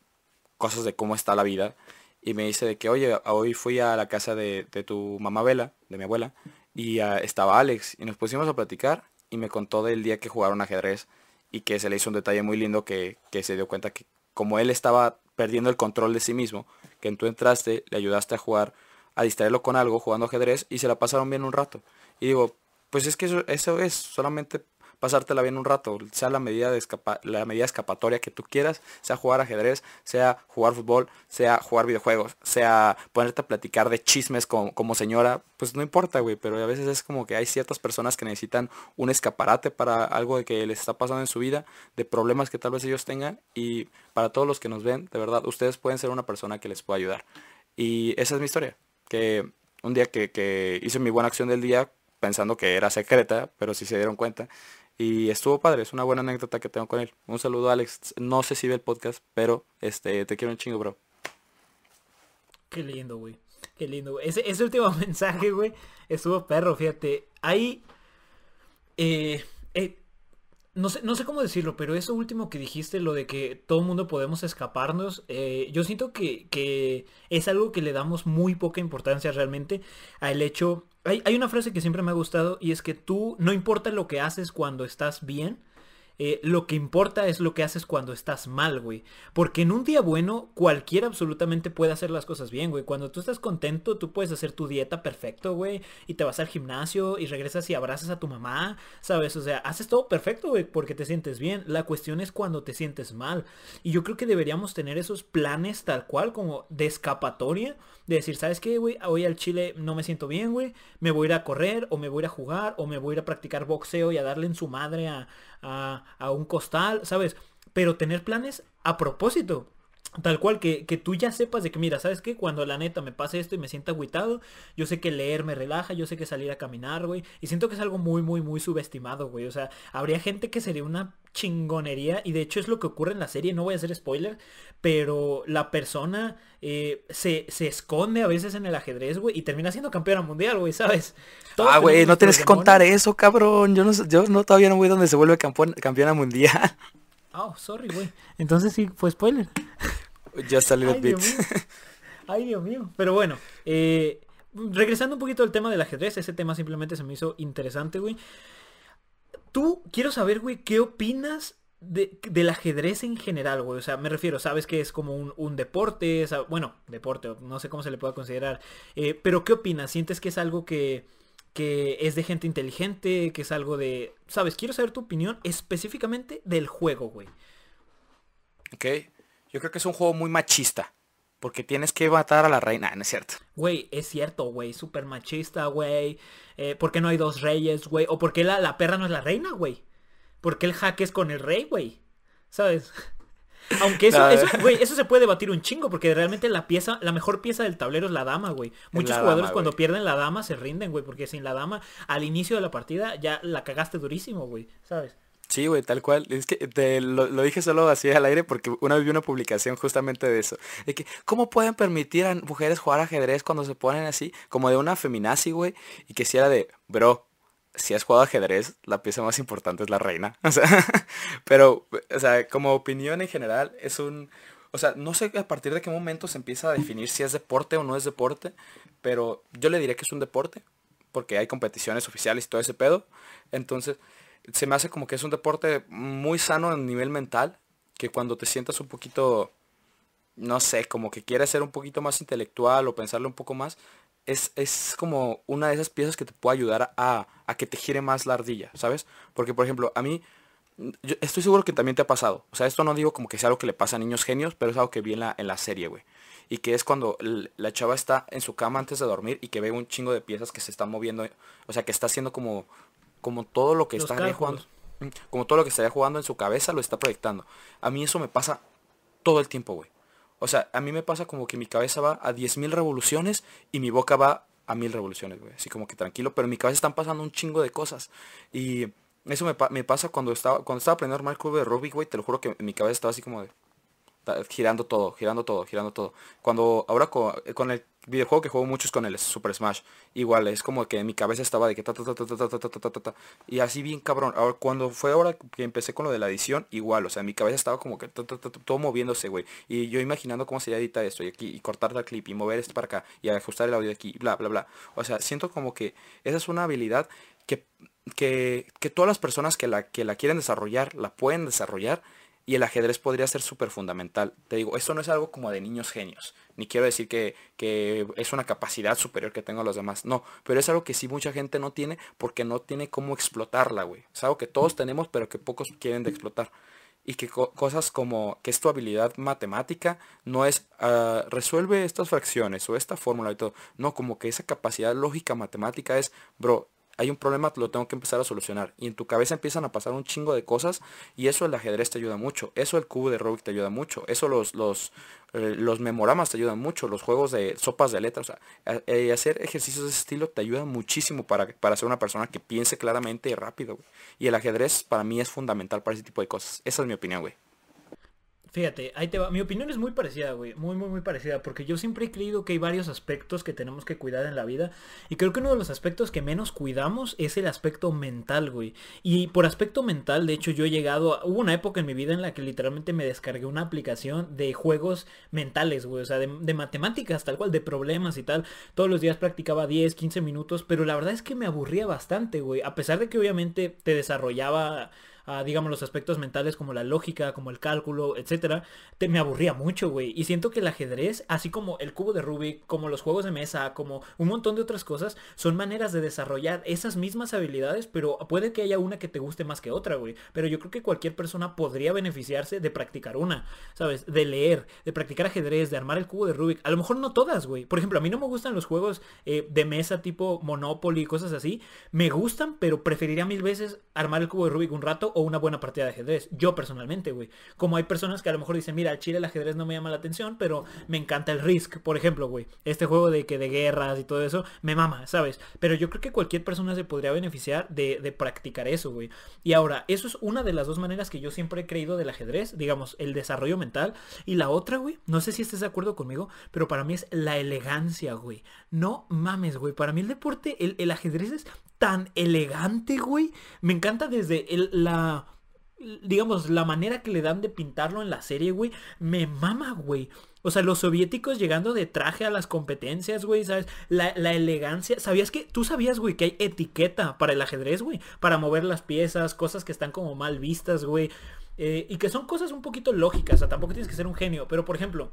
cosas de cómo está la vida. Y me dice de que, oye, hoy fui a la casa de, tu mamá Vela, de mi abuela, y estaba Alex. Y nos pusimos a platicar y me contó del día que jugaron ajedrez y que se le hizo un detalle muy lindo que, que se dio cuenta que como él estaba perdiendo el control de sí mismo, que tú entraste, le ayudaste a jugar, a distraerlo con algo, jugando ajedrez, y se la pasaron bien un rato. Y digo, pues es que eso, eso es solamente pasártela bien un rato, sea la medida, la medida escapatoria que tú quieras, sea jugar ajedrez, sea jugar fútbol, sea jugar videojuegos, sea ponerte a platicar de chismes como, señora, pues no importa, güey, pero a veces es como que hay ciertas personas que necesitan un escaparate para algo de que les está pasando en su vida, de problemas que tal vez ellos tengan, y para todos los que nos ven, de verdad, ustedes pueden ser una persona que les pueda ayudar. Y esa es mi historia, que un día que, que hice mi buena acción del día, pensando que era secreta, pero si se dieron cuenta, y estuvo padre, es una buena anécdota que tengo con él. Un saludo Alex. No sé si ve el podcast, pero este te quiero un chingo, bro. Qué lindo, güey. Qué lindo, güey. Ese, ese último mensaje, güey, estuvo perro, fíjate. Ahí... Eh, eh, no sé, no sé cómo decirlo, pero eso último que dijiste, lo de que todo el mundo podemos escaparnos, eh, yo siento que, que, es algo que le damos muy poca importancia realmente al hecho... Hay, hay una frase que siempre me ha gustado y es que tú, no importa lo que haces cuando estás bien, eh, lo que importa es lo que haces cuando estás mal, güey. Porque en un día bueno, cualquiera absolutamente puede hacer las cosas bien, güey. Cuando tú estás contento, tú puedes hacer tu dieta perfecto, güey. Y te vas al gimnasio y regresas y abrazas a tu mamá, ¿sabes? O sea, haces todo perfecto, güey, porque te sientes bien. La cuestión es cuando te sientes mal. Y yo creo que deberíamos tener esos planes tal cual, como de escapatoria. De decir, ¿sabes qué, güey? Hoy al Chile no me siento bien, güey. Me voy a ir a correr, o me voy a ir a jugar, o me voy a ir a practicar boxeo y a darle en su madre a, a, un costal, ¿sabes? Pero tener planes a propósito. Tal cual, que, que, tú ya sepas de que, mira, ¿sabes qué? Cuando la neta me pase esto y me sienta agüitado, yo sé que leer me relaja, yo sé que salir a caminar, güey. Y siento que es algo muy, muy, muy subestimado, güey. O sea, habría gente que sería una chingonería. Y de hecho es lo que ocurre en la serie, no voy a hacer spoiler. Pero la persona eh, se, se, esconde a veces en el ajedrez, güey. Y termina siendo campeona mundial, güey, ¿sabes? ah, güey, no tienes que contar eso, cabrón. Yo no, yo no todavía no voy donde se vuelve campeona mundial. Oh, sorry, güey. Entonces sí, fue spoiler. Ya salió el bit. Ay, Dios mío. Pero bueno, eh, regresando un poquito al tema del ajedrez, ese tema simplemente se me hizo interesante, güey. Tú, quiero saber, güey, ¿qué opinas de, del ajedrez en general, güey? O sea, me refiero, sabes que es como un, deporte, bueno, deporte, no sé cómo se le pueda considerar. Eh, pero ¿qué opinas? ¿Sientes que es algo que que es de gente inteligente, que es algo de... Sabes, quiero saber tu opinión específicamente del juego, güey. ¿Ok? Yo creo que es un juego muy machista. Porque tienes que matar a la reina, ¿no es cierto? Güey, es cierto, güey. Súper machista, güey. Eh, ¿Por qué no hay dos reyes, güey? ¿O por qué la, la perra no es la reina, güey? ¿Por qué el jaque es con el rey, güey? ¿Sabes? Aunque eso, eso, güey, eso se puede debatir un chingo, porque realmente la pieza, la mejor pieza del tablero es la dama, güey. Muchos jugadores cuando pierden la dama se rinden, güey, porque sin la dama, al inicio de la partida, ya la cagaste durísimo, güey, ¿sabes? Sí, güey, tal cual. Es que te, lo, dije solo así al aire porque una vez vi una publicación justamente de eso. De que, ¿cómo pueden permitir a mujeres jugar ajedrez cuando se ponen así? Como de una feminazi, güey. Y que si era de, bro, si has jugado ajedrez, la pieza más importante es la reina. O sea, pero, o sea, como opinión en general, es un... O sea, no sé a partir de qué momento se empieza a definir si es deporte o no es deporte, pero yo le diré que es un deporte, porque hay competiciones oficiales y todo ese pedo. Entonces, se me hace como que es un deporte muy sano a nivel mental, que cuando te sientas un poquito, no sé, como que quieres ser un poquito más intelectual o pensarlo un poco más, es, como una de esas piezas que te puede ayudar a, que te gire más la ardilla, ¿sabes? Porque, por ejemplo, a mí, yo estoy seguro que también te ha pasado. O sea, esto no digo como que sea algo que le pasa a niños genios, pero es algo que vi en la, en la serie, güey. Y que es cuando la chava está en su cama antes de dormir y que ve un chingo de piezas que se están moviendo. O sea, que está haciendo como, como todo lo que está jugando. Como todo lo que estaría jugando en su cabeza lo está proyectando. A mí eso me pasa todo el tiempo, güey. O sea, a mí me pasa como que mi cabeza va a 10.000 revoluciones y mi boca va a 1000 revoluciones, güey. Así como que tranquilo, pero en mi cabeza están pasando un chingo de cosas. Y eso me, pasa cuando estaba, cuando estaba aprendiendo a armar el cubo de Rubik, güey. Te lo juro que en mi cabeza estaba así como de girando todo, girando todo, girando todo. Cuando ahora con, el videojuego que juego mucho es con el Super Smash, igual es como que en mi cabeza estaba de que ta ta ta ta ta ta ta ta ta y así bien cabrón. Ahora cuando fue ahora que empecé con lo de la edición, igual, o sea, mi cabeza estaba como que todo moviéndose, güey, y yo imaginando cómo sería editar esto y aquí y cortar la clip y mover esto para acá y ajustar el audio aquí, bla bla bla. O sea, siento como que esa es una habilidad que que, que todas las personas que la que la quieren desarrollar la pueden desarrollar y el ajedrez podría ser súper fundamental. Te digo, esto no es algo como de niños genios. Ni quiero decir que, que, es una capacidad superior que tengo los demás. No, pero es algo que sí mucha gente no tiene porque no tiene cómo explotarla, güey. Es algo que todos tenemos pero que pocos quieren de explotar. Y que cosas como que es tu habilidad matemática no es uh, resuelve estas fracciones o esta fórmula y todo. No, como que esa capacidad lógica matemática es, bro, hay un problema, lo tengo que empezar a solucionar. Y en tu cabeza empiezan a pasar un chingo de cosas y eso el ajedrez te ayuda mucho. Eso el cubo de Rubik te ayuda mucho. Eso los, los, eh, los memoramas te ayudan mucho. Los juegos de sopas de letras. O sea, eh, hacer ejercicios de ese estilo te ayuda muchísimo para, para ser una persona que piense claramente y rápido. Y el ajedrez para mí es fundamental para ese tipo de cosas. Esa es mi opinión, güey. Fíjate, ahí te va. Mi opinión es muy parecida, güey. Muy, muy, muy parecida. Porque yo siempre he creído que hay varios aspectos que tenemos que cuidar en la vida. Y creo que uno de los aspectos que menos cuidamos es el aspecto mental, güey. Y por aspecto mental, de hecho, yo he llegado... Hubo una época en mi vida en la que literalmente me descargué una aplicación de juegos mentales, güey. O sea, de, de matemáticas, tal cual, de problemas y tal. Todos los días practicaba 10, 15 minutos. Pero la verdad es que me aburría bastante, güey. A pesar de que obviamente te desarrollaba digamos, los aspectos mentales como la lógica, como el cálculo, etcétera, te, me aburría mucho, güey. Y siento que el ajedrez, así como el cubo de Rubik, como los juegos de mesa, como un montón de otras cosas, son maneras de desarrollar esas mismas habilidades, pero puede que haya una que te guste más que otra, güey. Pero yo creo que cualquier persona podría beneficiarse de practicar una, ¿sabes? De leer, de practicar ajedrez, de armar el cubo de Rubik. A lo mejor no todas, güey. Por ejemplo, a mí no me gustan los juegos eh, de mesa tipo Monopoly, cosas así. Me gustan, pero preferiría mil veces armar el cubo de Rubik un rato o una buena partida de ajedrez. Yo personalmente, güey. Como hay personas que a lo mejor dicen, mira, al chile el ajedrez no me llama la atención, pero me encanta el Risk, por ejemplo, güey. Este juego de que de guerras y todo eso, me mama, ¿sabes? Pero yo creo que cualquier persona se podría beneficiar de, de practicar eso, güey. Y ahora, eso es una de las dos maneras que yo siempre he creído del ajedrez, digamos, el desarrollo mental. Y la otra, güey, no sé si estés de acuerdo conmigo, pero para mí es la elegancia, güey. No mames, güey. Para mí el deporte, el, el ajedrez es tan elegante, güey. Me encanta desde el, la digamos, la manera que le dan de pintarlo en la serie, güey, me mama, güey. O sea, los soviéticos llegando de traje a las competencias, güey, ¿sabes? La, elegancia. ¿Sabías que tú sabías, güey, que hay etiqueta para el ajedrez, güey? Para mover las piezas, cosas que están como mal vistas, güey. Eh, y que son cosas un poquito lógicas, o sea, tampoco tienes que ser un genio. Pero, por ejemplo,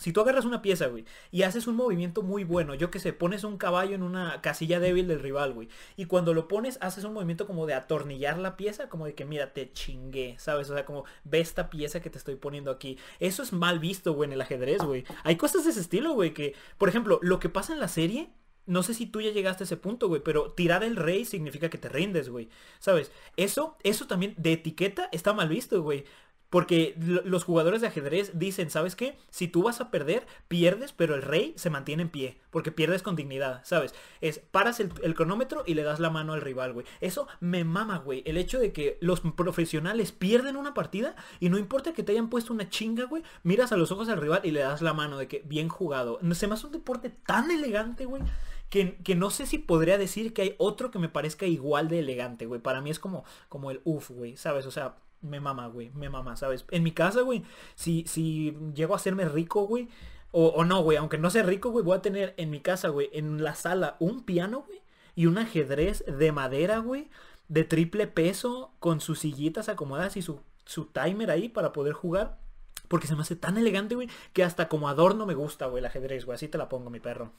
Si tú agarras una pieza, güey, y haces un movimiento muy bueno, yo que sé, pones un caballo en una casilla débil del rival, güey, y cuando lo pones haces un movimiento como de atornillar la pieza, como de que mira, te chingué, ¿sabes? O sea, como ve esta pieza que te estoy poniendo aquí. Eso es mal visto, güey, en el ajedrez, güey. Hay cosas de ese estilo, güey, que, por ejemplo, lo que pasa en la serie no sé si tú ya llegaste a ese punto, güey, pero tirar el rey significa que te rindes, güey. ¿Sabes? Eso, eso también de etiqueta está mal visto, güey. Porque los jugadores de ajedrez dicen, ¿sabes qué? Si tú vas a perder, pierdes, pero el rey se mantiene en pie. Porque pierdes con dignidad, ¿sabes? Es, paras el, cronómetro y le das la mano al rival, güey. Eso me mama, güey. El hecho de que los profesionales pierden una partida y no importa que te hayan puesto una chinga, güey. Miras a los ojos al rival y le das la mano de que bien jugado. Se me hace un deporte tan elegante, güey. Que, que, no sé si podría decir que hay otro que me parezca igual de elegante, güey. Para mí es como, como el uff, güey, ¿sabes? O sea, me mama, güey, me mama, ¿sabes? En mi casa, güey, si, si llego a hacerme rico, güey, o, o, no, güey, aunque no sea rico, güey, voy a tener en mi casa, güey, en la sala un piano, güey, y un ajedrez de madera, güey, de triple peso, con sus sillitas acomodadas y su, su timer ahí para poder jugar. Porque se me hace tan elegante, güey, que hasta como adorno me gusta, güey, el ajedrez, güey. Así te la pongo, mi perro.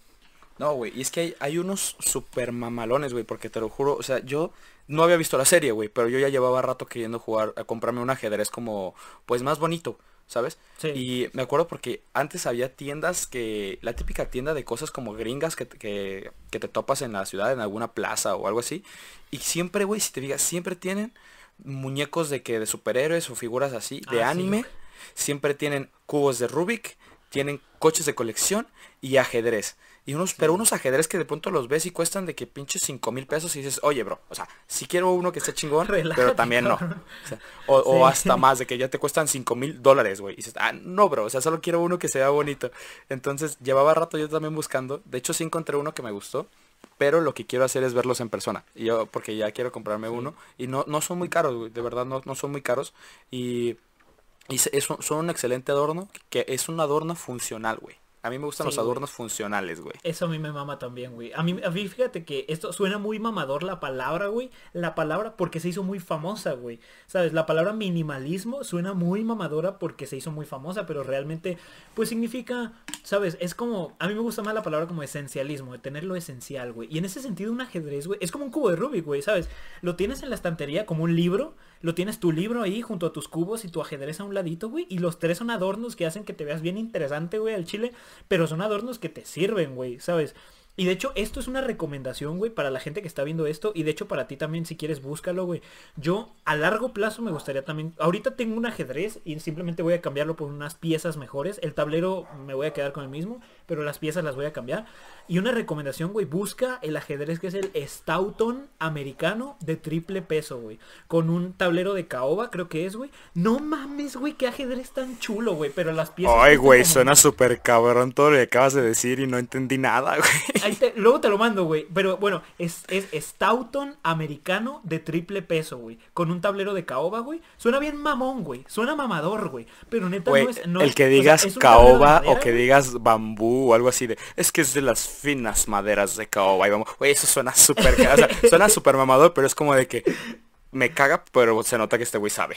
No, güey, y es que hay, hay unos super mamalones, güey, porque te lo juro, o sea, yo no había visto la serie, güey, pero yo ya llevaba rato queriendo jugar, a comprarme un ajedrez como, pues más bonito, ¿sabes? Sí. Y me acuerdo porque antes había tiendas que, la típica tienda de cosas como gringas que, que, que te topas en la ciudad, en alguna plaza o algo así, y siempre, güey, si te digas, siempre tienen muñecos de que, de superhéroes o figuras así, de ah, anime, sí, siempre tienen cubos de Rubik, tienen coches de colección y ajedrez. Y unos, pero unos ajedrez que de pronto los ves y cuestan de que pinches 5 mil pesos y dices, oye, bro, o sea, si quiero uno que esté chingón, pero también no. O, o, o, hasta más, de que ya te cuestan 5 mil dólares, güey. Y dices, ah, no, bro, o sea, solo quiero uno que sea bonito. Entonces, llevaba rato yo también buscando. De hecho, sí encontré uno que me gustó. Pero lo que quiero hacer es verlos en persona. Y yo, porque ya quiero comprarme uno. Y no, no son muy caros, güey. De verdad, no, no son muy caros. Y, y es, son un excelente adorno. Que es un adorno funcional, güey. A mí me gustan sí, los adornos güey. funcionales, güey. Eso a mí me mama también, güey. A mí, a mí, fíjate que esto suena muy mamador la palabra, güey. La palabra porque se hizo muy famosa, güey. ¿Sabes? La palabra minimalismo suena muy mamadora porque se hizo muy famosa, pero realmente, pues significa, ¿sabes? Es como, a mí me gusta más la palabra como esencialismo, de tener lo esencial, güey. Y en ese sentido un ajedrez, güey, es como un cubo de Rubik, güey, ¿sabes? Lo tienes en la estantería como un libro, lo tienes tu libro ahí junto a tus cubos y tu ajedrez a un ladito, güey. Y los tres son adornos que hacen que te veas bien interesante, güey, al chile. Pero son adornos que te sirven, güey, ¿sabes? Y de hecho, esto es una recomendación, güey, para la gente que está viendo esto. Y de hecho, para ti también, si quieres, búscalo, güey. Yo, a largo plazo, me gustaría también... Ahorita tengo un ajedrez y simplemente voy a cambiarlo por unas piezas mejores. El tablero me voy a quedar con el mismo, pero las piezas las voy a cambiar. Y una recomendación, güey, busca el ajedrez que es el Stoughton americano de triple peso, güey. Con un tablero de caoba, creo que es, güey. No mames, güey, qué ajedrez tan chulo, güey. Pero las piezas... Ay, güey, como... suena súper cabrón todo lo que acabas de decir y no entendí nada, güey. Ahí te, luego te lo mando, güey. Pero bueno, es, es Stoughton americano de triple peso, güey. Con un tablero de caoba, güey. Suena bien mamón, güey. Suena mamador, güey. Pero neta wey, no es... No el que digas o sea, caoba o que digas bambú o algo así de... Es que es de las finas maderas de caoba. Y vamos, güey, eso suena súper... o sea, suena súper mamador, pero es como de que... Me caga, pero se nota que este güey sabe.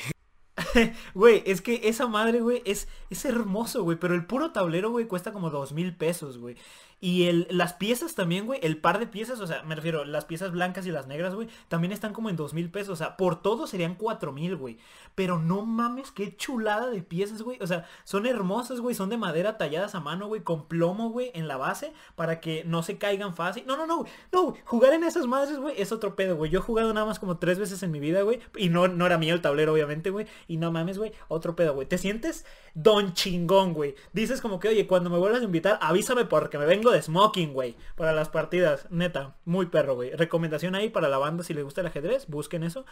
Güey, es que esa madre, güey, es, es hermoso, güey. Pero el puro tablero, güey, cuesta como dos mil pesos, güey. Y el, las piezas también, güey, el par de piezas, o sea, me refiero, las piezas blancas y las negras, güey, también están como en dos mil pesos. O sea, por todo serían cuatro mil, güey. Pero no mames, qué chulada de piezas, güey. O sea, son hermosas, güey, son de madera talladas a mano, güey, con plomo, güey, en la base, para que no se caigan fácil. No, no, no, no, jugar en esas madres, güey, es otro pedo, güey. Yo he jugado nada más como tres veces en mi vida, güey. Y no, no era mío el tablero, obviamente, güey. Y no mames, güey, otro pedo, güey. ¿Te sientes don chingón, güey? Dices como que, oye, cuando me vuelvas a invitar, avísame porque me vengo smoking, güey. Para las partidas, neta, muy perro, güey. Recomendación ahí para la banda, si les gusta el ajedrez, busquen eso.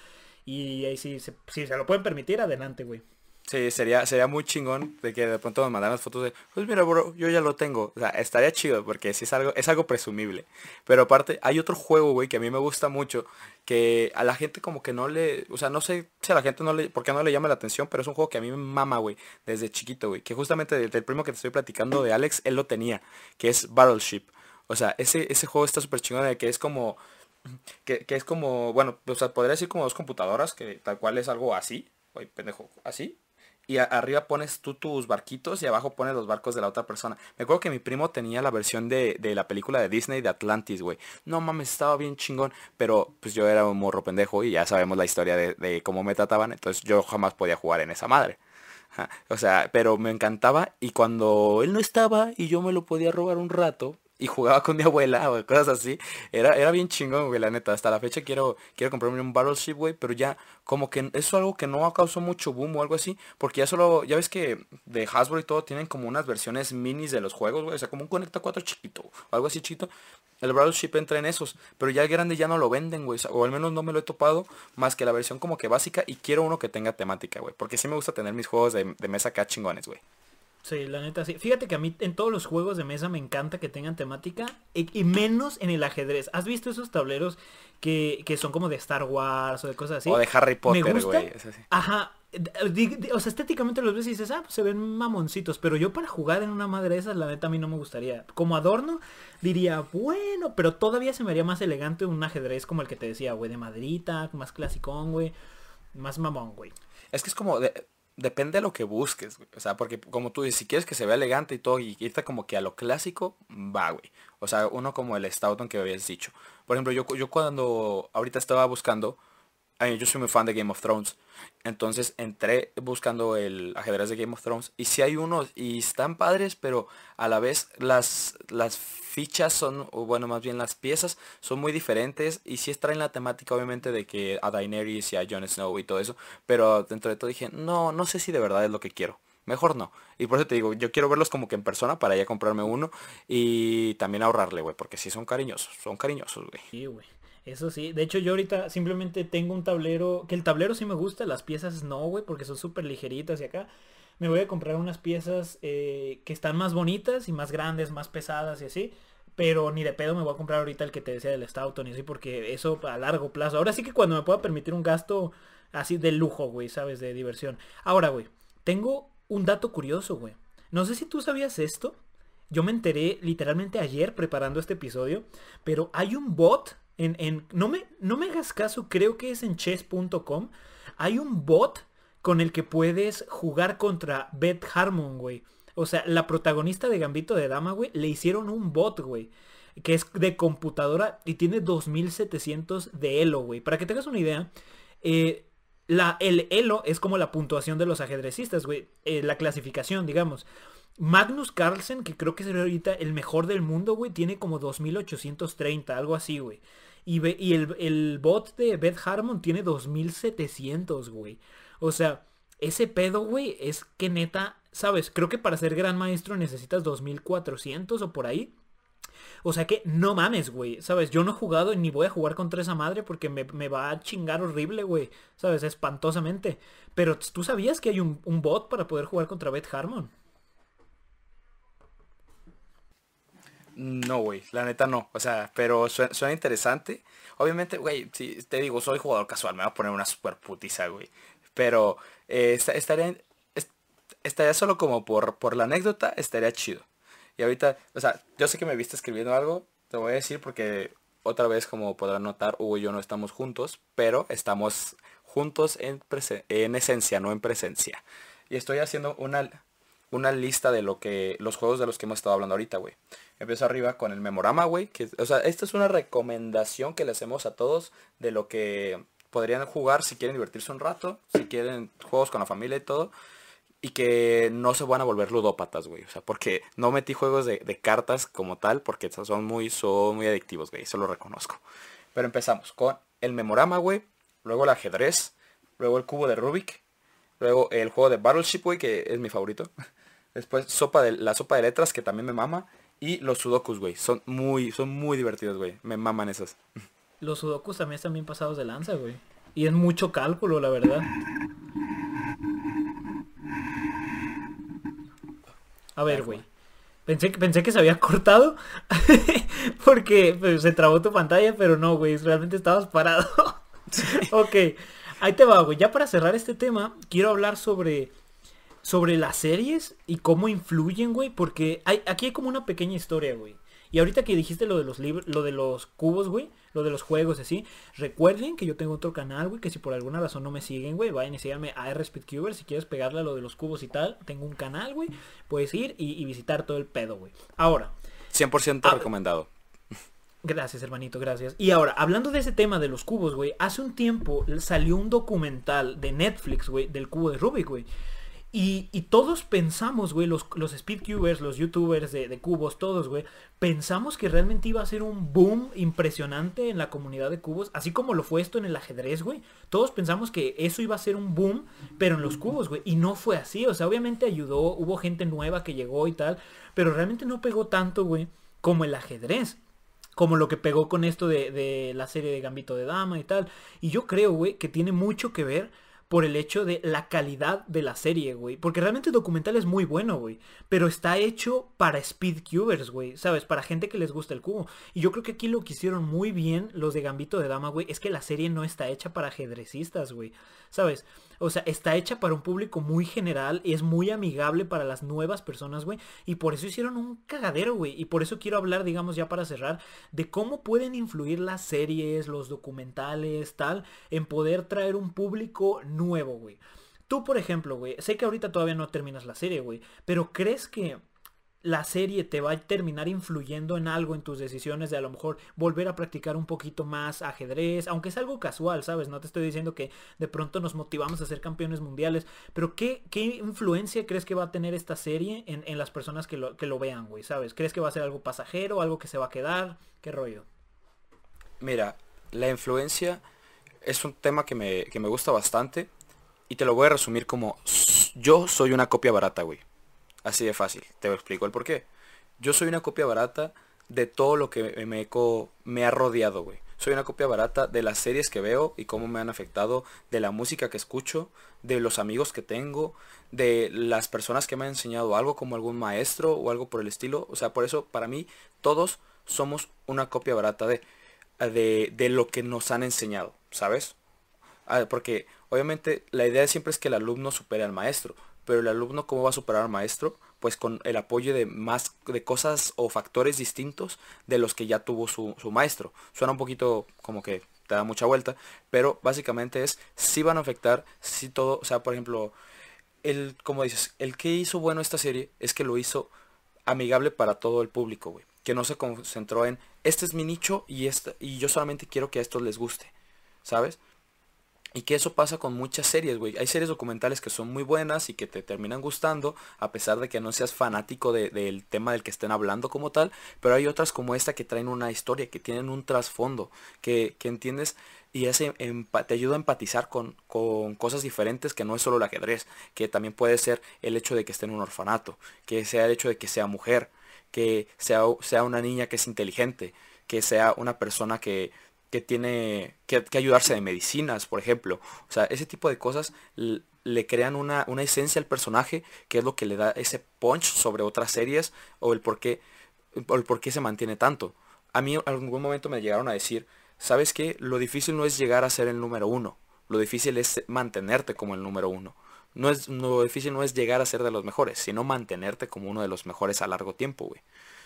Y ahí si, si, si se lo pueden permitir, adelante, güey. Sí, sería, sería muy chingón de que de pronto me mandaran fotos de, pues mira, bro, yo ya lo tengo. O sea, estaría chido porque sí es algo, es algo presumible. Pero aparte, hay otro juego, güey, que a mí me gusta mucho, que a la gente como que no le, o sea, no sé si a la gente no le, por qué no le llama la atención, pero es un juego que a mí me mama, güey, desde chiquito, güey. Que justamente del, del primo que te estoy platicando de Alex, él lo tenía, que es Battleship. O sea, ese, ese juego está súper chingón de que es como, que, que, es como, bueno, o sea, podría decir como dos computadoras, que tal cual es algo así, oye, pendejo, así, y arriba pones tú tus barquitos y abajo pones los barcos de la otra persona. Me acuerdo que mi primo tenía la versión de, de la película de Disney de Atlantis, güey. No mames, estaba bien chingón, pero pues yo era un morro pendejo y ya sabemos la historia de, de cómo me trataban, entonces yo jamás podía jugar en esa madre. O sea, pero me encantaba y cuando él no estaba y yo me lo podía robar un rato, y jugaba con mi abuela o cosas así. Era, era bien chingón, güey, la neta. Hasta la fecha quiero, quiero comprarme un Battleship, güey, pero ya como que eso es algo que no causó mucho boom o algo así, porque ya solo, ya ves que de Hasbro y todo tienen como unas versiones minis de los juegos, güey, o sea, como un Conecta 4 chiquito, o algo así chiquito. El Battleship entra en esos, pero ya el grande ya no lo venden, güey, o al menos no me lo he topado, más que la versión como que básica, y quiero uno que tenga temática, güey, porque sí me gusta tener mis juegos de, de mesa acá chingones, güey. Sí, la neta sí. Fíjate que a mí en todos los juegos de mesa me encanta que tengan temática y, menos en el ajedrez. ¿Has visto esos tableros que, que, son como de Star Wars o de cosas así? O de Harry Potter, güey. Ajá. O sea, estéticamente los ves y dices, ah, pues se ven mamoncitos. Pero yo para jugar en una madre de esas, la neta a mí no me gustaría. Como adorno, diría, bueno, pero todavía se me haría más elegante un ajedrez como el que te decía, güey, de madrita, más clasicón, güey. Más mamón, güey. Es que es como de, depende de lo que busques, güey. O sea, porque como tú dices, si quieres que se vea elegante y todo y irte como que a lo clásico, va, güey. O sea, uno como el Stoughton que habías dicho. Por ejemplo, yo, yo cuando ahorita estaba buscando, yo soy muy fan de Game of Thrones. Entonces entré buscando el ajedrez de Game of Thrones. Y si hay unos, y están padres, pero a la vez las, las fichas son, o bueno, más bien las piezas son muy diferentes. Y si traen la temática, obviamente, de que a Daenerys y a Jon Snow y todo eso. Pero dentro de todo dije, no, no sé si de verdad es lo que quiero. Mejor no. Y por eso te digo, yo quiero verlos como que en persona para ya comprarme uno. Y también ahorrarle, güey. Porque si son cariñosos. Son cariñosos, güey. Sí, güey. Eso sí, de hecho yo ahorita simplemente tengo un tablero, que el tablero sí me gusta, las piezas no, güey, porque son súper ligeritas y acá. Me voy a comprar unas piezas eh, que están más bonitas y más grandes, más pesadas y así. Pero ni de pedo me voy a comprar ahorita el que te decía del Stoughton y así, porque eso a largo plazo. Ahora sí que cuando me pueda permitir un gasto así de lujo, güey, ¿sabes? De diversión. Ahora, güey, tengo un dato curioso, güey. No sé si tú sabías esto. Yo me enteré literalmente ayer preparando este episodio. Pero hay un bot en, no, me, no me hagas caso, creo que es en chess.com. Hay un bot con el que puedes jugar contra Beth Harmon, güey. O sea, la protagonista de Gambito de Dama, güey, le hicieron un bot, güey. Que es de computadora y tiene 2700 de elo, güey. Para que tengas una idea, eh, la, el elo es como la puntuación de los ajedrecistas, güey. Eh, la clasificación, digamos. Magnus Carlsen, que creo que es ahorita el mejor del mundo, güey, tiene como 2830, algo así, güey. Y, y el, bot de Beth Harmon tiene 2700, güey. O sea, ese pedo, güey, es que neta, ¿sabes? Creo que para ser gran maestro necesitas 2400 o por ahí. O sea que no mames, güey. ¿Sabes? Yo no he jugado ni voy a jugar contra esa madre porque me, va a chingar horrible, güey. ¿Sabes? Espantosamente. Pero tú sabías que hay un bot para poder jugar contra Beth Harmon. No, güey, la neta no. O sea, pero suena, interesante. Obviamente, güey, si te digo, soy jugador casual, me voy a poner una super putiza, güey. Pero eh, estaría, estaría solo como por, por la anécdota, estaría chido. Y ahorita, o sea, yo sé que me viste escribiendo algo, te voy a decir porque otra vez, como podrán notar, Hugo y yo no estamos juntos, pero estamos juntos en, en esencia, no en presencia. Y estoy haciendo una, una lista de lo que los juegos de los que hemos estado hablando ahorita, güey. Empiezo arriba con el memorama, güey. O sea, esta es una recomendación que le hacemos a todos de lo que podrían jugar si quieren divertirse un rato, si quieren juegos con la familia y todo. Y que no se van a volver ludópatas, güey. O sea, porque no metí juegos de, cartas como tal, porque son muy, son muy adictivos, güey. Eso lo reconozco. Pero empezamos con el memorama, güey. Luego el ajedrez. Luego el cubo de Rubik. Luego el juego de Battleship, güey, que es mi favorito. Después sopa de, la sopa de letras, que también me mama. Y los sudokus, güey. Son muy, son muy divertidos, güey. Me maman esos. Los sudokus también están bien pasados de lanza, güey. Y es mucho cálculo, la verdad. A ver, güey. Pensé, pensé que se había cortado porque pues, se trabó tu pantalla, pero no, güey. Realmente estabas parado. ok, ahí te va, güey. Ya para cerrar este tema, quiero hablar sobre sobre las series y cómo influyen, güey, porque hay, aquí hay como una pequeña historia, güey. Y ahorita que dijiste lo de los libros, lo de los cubos, güey, lo de los juegos así, recuerden que yo tengo otro canal, güey, que si por alguna razón no me siguen, güey, vayan y síganme a RSpeedCuber, si quieres pegarle a lo de los cubos y tal, tengo un canal, güey, puedes ir y, visitar todo el pedo, güey. Ahora. 100% recomendado. Gracias, hermanito, gracias. Y ahora, hablando de ese tema de los cubos, güey, hace un tiempo salió un documental de Netflix, güey, del cubo de Rubik, güey. Y, todos pensamos, güey, los, los speedcubers, los youtubers de, de, cubos, todos, güey, pensamos que realmente iba a ser un boom impresionante en la comunidad de cubos, así como lo fue esto en el ajedrez, güey. Todos pensamos que eso iba a ser un boom, pero en los cubos, güey. Y no fue así, o sea, obviamente ayudó, hubo gente nueva que llegó y tal, pero realmente no pegó tanto, güey, como el ajedrez como lo que pegó con esto de, de, la serie de Gambito de Dama y tal. Y yo creo, güey, que tiene mucho que ver por el hecho de la calidad de la serie, güey. Porque realmente el documental es muy bueno, güey. Pero está hecho para speedcubers, güey. ¿Sabes? Para gente que les gusta el cubo. Y yo creo que aquí lo que hicieron muy bien los de Gambito de Dama, güey, es que la serie no está hecha para ajedrecistas, güey. ¿Sabes? O sea, está hecha para un público muy general y es muy amigable para las nuevas personas, güey. Y por eso hicieron un cagadero, güey. Y por eso quiero hablar, digamos, ya para cerrar, de cómo pueden influir las series, los documentales, tal, en poder traer un público nuevo, güey. Tú, por ejemplo, güey, sé que ahorita todavía no terminas la serie, güey, pero ¿crees que la serie te va a terminar influyendo en algo en tus decisiones de a lo mejor volver a practicar un poquito más ajedrez, aunque es algo casual, ¿sabes? No te estoy diciendo que de pronto nos motivamos a ser campeones mundiales, pero ¿qué, qué influencia crees que va a tener esta serie en, las personas que lo, que lo vean, güey? ¿Sabes? ¿Crees que va a ser algo pasajero, algo que se va a quedar? ¿Qué rollo? Mira, la influencia es un tema que me, que me gusta bastante y te lo voy a resumir como yo soy una copia barata, güey. Así de fácil. Te explico el por qué. Yo soy una copia barata de todo lo que me, me ha rodeado, güey. Soy una copia barata de las series que veo y cómo me han afectado, de la música que escucho, de los amigos que tengo, de las personas que me han enseñado algo como algún maestro o algo por el estilo. O sea, por eso para mí todos somos una copia barata de, de, de lo que nos han enseñado, ¿sabes? Ah, porque obviamente la idea siempre es que el alumno supere al maestro pero el alumno cómo va a superar al maestro pues con el apoyo de más de cosas o factores distintos de los que ya tuvo su, maestro. Suena un poquito como que te da mucha vuelta pero básicamente es si van a afectar si todo o sea por ejemplo el como dices el que hizo bueno esta serie es que lo hizo amigable para todo el público güey que no se concentró en este es mi nicho y y yo solamente quiero que a estos les guste sabes y que eso pasa con muchas series, güey. Hay series documentales que son muy buenas y que te terminan gustando, a pesar de que no seas fanático del tema del que estén hablando como tal. Pero hay otras como esta que traen una historia, que tienen un trasfondo, que, que entiendes y ese te ayuda a empatizar con, con, cosas diferentes que no es solo el ajedrez, que también puede ser el hecho de que esté en un orfanato, que sea el hecho de que sea mujer, que sea, sea una niña que es inteligente, que sea una persona que que tiene que, ayudarse de medicinas, por ejemplo. O sea, ese tipo de cosas le crean una, una, esencia al personaje que es lo que le da ese punch sobre otras series o el por qué, o el por qué se mantiene tanto. A mí en algún momento me llegaron a decir, ¿sabes qué? Lo difícil no es llegar a ser el número uno. Lo difícil es mantenerte como el número uno. No es, lo difícil no es llegar a ser de los mejores, sino mantenerte como uno de los mejores a largo tiempo, güey.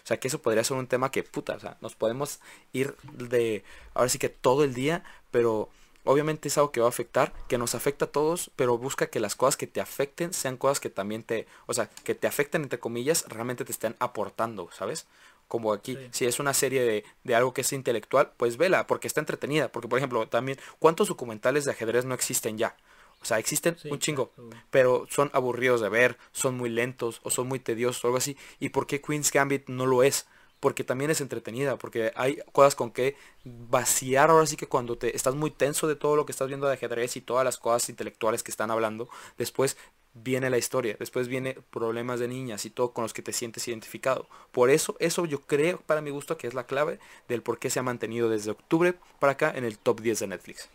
O sea, que eso podría ser un tema que, puta, o sea, nos podemos ir de, ahora sí que todo el día, pero obviamente es algo que va a afectar, que nos afecta a todos, pero busca que las cosas que te afecten sean cosas que también te, o sea, que te afecten entre comillas, realmente te estén aportando, ¿sabes? Como aquí, si es una serie de, de, algo que es intelectual, pues vela, porque está entretenida. Porque, por ejemplo, también, ¿cuántos documentales de ajedrez no existen ya? O sea, existen un chingo, pero son aburridos de ver, son muy lentos o son muy tediosos o algo así. ¿Y por qué Queen's Gambit no lo es? Porque también es entretenida, porque hay cosas con que vaciar ahora sí que cuando te estás muy tenso de todo lo que estás viendo de ajedrez y todas las cosas intelectuales que están hablando, después viene la historia, después viene problemas de niñas y todo con los que te sientes identificado. Por eso, eso yo creo para mi gusto que es la clave del por qué se ha mantenido desde octubre para acá en el top 10 de Netflix.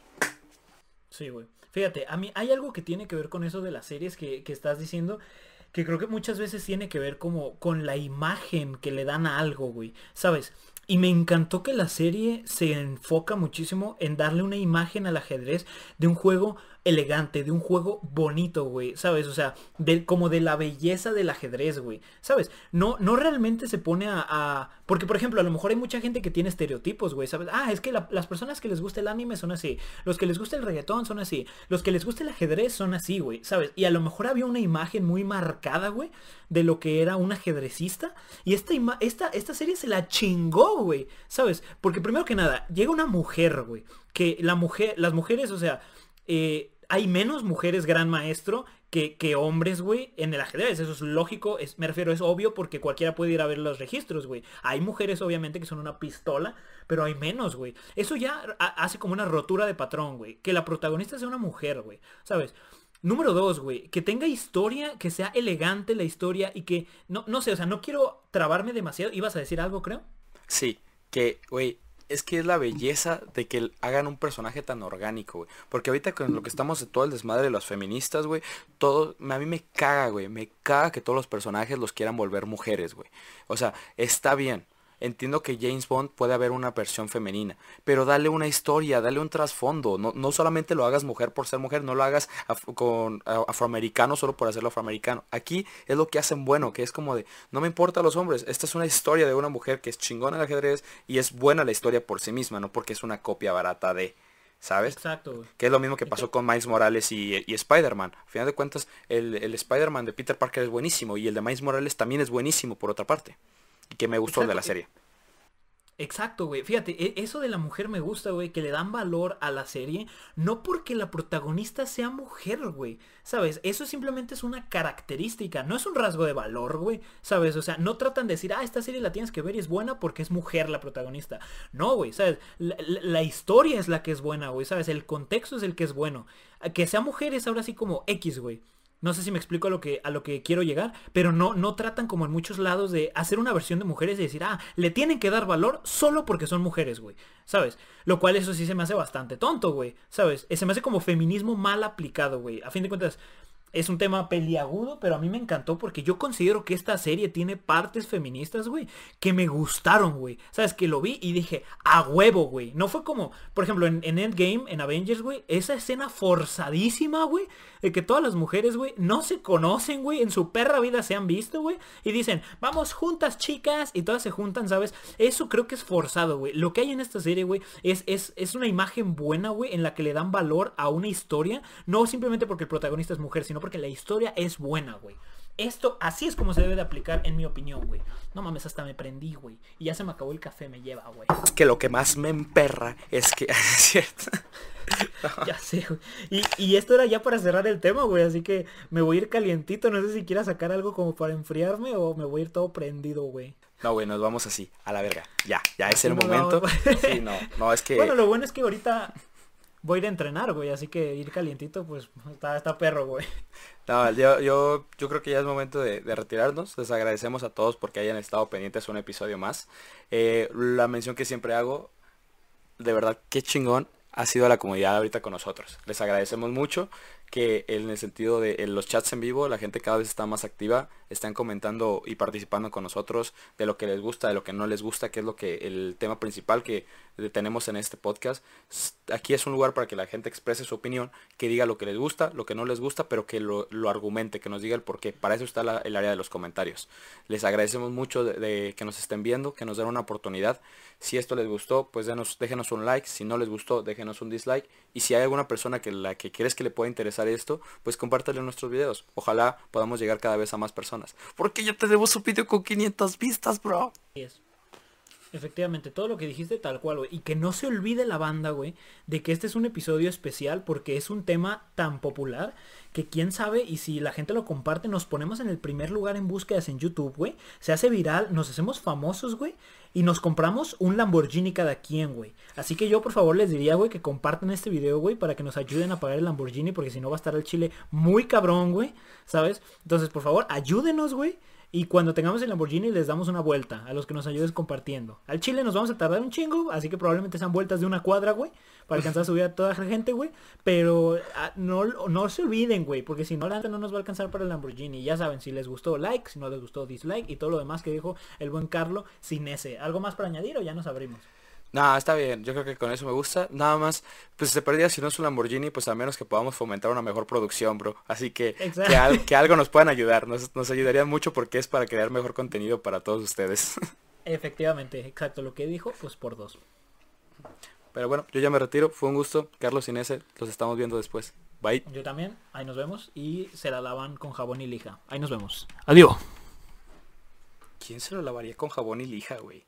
Sí, güey. Fíjate, a mí hay algo que tiene que ver con eso de las series que, que estás diciendo que creo que muchas veces tiene que ver como con la imagen que le dan a algo, güey. ¿Sabes? Y me encantó que la serie se enfoca muchísimo en darle una imagen al ajedrez de un juego elegante, de un juego bonito, güey, ¿sabes? O sea, de, como de la belleza del ajedrez, güey, ¿sabes? No, no realmente se pone a, Porque, por ejemplo, a lo mejor hay mucha gente que tiene estereotipos, güey, ¿sabes? Ah, es que las personas que les gusta el anime son así, los que les gusta el reggaetón son así, los que les gusta el ajedrez son así, güey, ¿sabes? Y a lo mejor había una imagen muy marcada, güey, de lo que era un ajedrecista, y esta, esta, esta serie se la chingó, güey, ¿sabes? Porque primero que nada, llega una mujer, güey, que la mujer, las mujeres, o sea, eh, hay menos mujeres gran maestro que, que, hombres, güey, en el ajedrez. Eso es lógico, es, me refiero, es obvio porque cualquiera puede ir a ver los registros, güey. Hay mujeres, obviamente, que son una pistola, pero hay menos, güey. Eso ya hace como una rotura de patrón, güey. Que la protagonista sea una mujer, güey. ¿Sabes? Número dos, güey, que tenga historia, que sea elegante la historia y que, no, no sé, o sea, no quiero trabarme demasiado. ¿Ibas a decir algo, creo? Sí, que, güey, es que es la belleza de que hagan un personaje tan orgánico, güey. Porque ahorita con lo que estamos de todo el desmadre de los feministas, güey, todo, a mí me caga, güey. Me caga que todos los personajes los quieran volver mujeres, güey. O sea, está bien. Entiendo que James Bond puede haber una versión femenina, pero dale una historia, dale un trasfondo. No, no solamente lo hagas mujer por ser mujer, no lo hagas con afroamericano solo por hacerlo afroamericano. Aquí es lo que hacen bueno, que es como de, no me importa los hombres, esta es una historia de una mujer que es chingona en el ajedrez y es buena la historia por sí misma, no porque es una copia barata de... ¿sabes? Exacto. Que es lo mismo que pasó con Miles Morales y, y Spider-Man. A final de cuentas, el, el Spider-Man de Peter Parker es buenísimo y el de Miles Morales también es buenísimo por otra parte que me gustó de la serie. Exacto, güey. Fíjate, e, eso de la mujer me gusta, güey, que le dan valor a la serie, no porque la protagonista sea mujer, güey. ¿Sabes? Eso simplemente es una característica, no es un rasgo de valor, güey. ¿Sabes? O sea, no tratan de decir, ah, esta serie la tienes que ver y es buena porque es mujer la protagonista. No, güey, ¿sabes? La, la historia es la que es buena, güey, ¿sabes? El contexto es el que es bueno. Que sea mujer es ahora sí como X, güey. No sé si me explico a lo que, a lo que quiero llegar, pero no, no tratan como en muchos lados de hacer una versión de mujeres y decir, ah, le tienen que dar valor solo porque son mujeres, güey. ¿Sabes? Lo cual eso sí se me hace bastante tonto, güey. ¿Sabes? Se me hace como feminismo mal aplicado, güey. A fin de cuentas, es un tema peliagudo, pero a mí me encantó porque yo considero que esta serie tiene partes feministas, güey, que me gustaron, güey. Sabes, que lo vi y dije, a huevo, güey. No fue como, por ejemplo, en, en Endgame, en Avengers, güey, esa escena forzadísima, güey, de que todas las mujeres, güey, no se conocen, güey, en su perra vida se han visto, güey, y dicen, vamos juntas, chicas, y todas se juntan, ¿sabes? Eso creo que es forzado, güey. Lo que hay en esta serie, güey, es, es, es una imagen buena, güey, en la que le dan valor a una historia, no simplemente porque el protagonista es mujer, sino porque la historia es buena, güey. Esto, así es como se debe de aplicar en mi opinión, güey. No mames, hasta me prendí, güey. Y ya se me acabó el café, me lleva, güey. Que lo que más me emperra es que... es cierto. Ya sé, güey. Y, y, esto era ya para cerrar el tema, güey. Así que me voy a ir calientito. No sé si quiera sacar algo como para enfriarme o me voy a ir todo prendido, güey. No, güey, nos vamos así, a la verga. Ya, ya es el momento. sí, no, no, es que... Bueno, lo bueno es que ahorita voy a ir a entrenar, güey, así que ir calientito, pues está, está perro, güey. No, yo, yo, yo creo que ya es momento de, retirarnos. Les agradecemos a todos porque hayan estado pendientes un episodio más. Eh, la mención que siempre hago, de verdad, qué chingón ha sido la comunidad ahorita con nosotros. Les agradecemos mucho que en el sentido de los chats en vivo la gente cada vez está más activa, están comentando y participando con nosotros de lo que les gusta, de lo que no les gusta, que es lo que el tema principal que tenemos en este podcast. Aquí es un lugar para que la gente exprese su opinión, que diga lo que les gusta, lo que no les gusta, pero que lo, argumente, que nos diga el por qué. Para eso está el área de los comentarios. Les agradecemos mucho de, que nos estén viendo, que nos den una oportunidad. Si esto les gustó, pues déjenos un like. Si no les gustó, déjenos un dislike. Y si hay alguna persona que la que quieres que le pueda interesar esto, pues compártelo en nuestros videos. Ojalá podamos llegar cada vez a más personas. Porque ya tenemos un video con 500 vistas, bro. Efectivamente, todo lo que dijiste tal cual, güey. Y que no se olvide la banda, güey, de que este es un episodio especial porque es un tema tan popular que quién sabe y si la gente lo comparte nos ponemos en el primer lugar en búsquedas en YouTube, güey. Se hace viral, nos hacemos famosos, güey. Y nos compramos un Lamborghini cada quien, güey. Así que yo por favor les diría, güey, que compartan este video, güey, para que nos ayuden a pagar el Lamborghini porque si no va a estar el chile muy cabrón, güey. ¿Sabes? Entonces, por favor, ayúdenos, güey. Y cuando tengamos el Lamborghini les damos una vuelta a los que nos ayudes compartiendo. Al Chile nos vamos a tardar un chingo, así que probablemente sean vueltas de una cuadra, güey, para alcanzar a subir a toda la gente, güey. Pero ah, no, no se olviden, güey, porque si no, la no nos va a alcanzar para el Lamborghini. Ya saben, si les gustó, like, si no les gustó, dislike y todo lo demás que dijo el buen Carlo sin ese. ¿Algo más para añadir o ya nos abrimos? No, está bien, yo creo que con eso me gusta. Nada más, pues se perdía si no es un Lamborghini, pues a menos que podamos fomentar una mejor producción, bro. Así que que, Exacto. al- que algo nos puedan ayudar, nos, nos ayudarían mucho porque es para crear mejor contenido para todos ustedes. Efectivamente, exacto lo que dijo, pues por dos. Pero bueno, yo ya me retiro, fue un gusto. Carlos Inés, los estamos viendo después. Bye. Yo también, ahí nos vemos y se la lavan con jabón y lija. Ahí nos vemos. Adiós. ¿Quién se lo lavaría con jabón y lija, güey?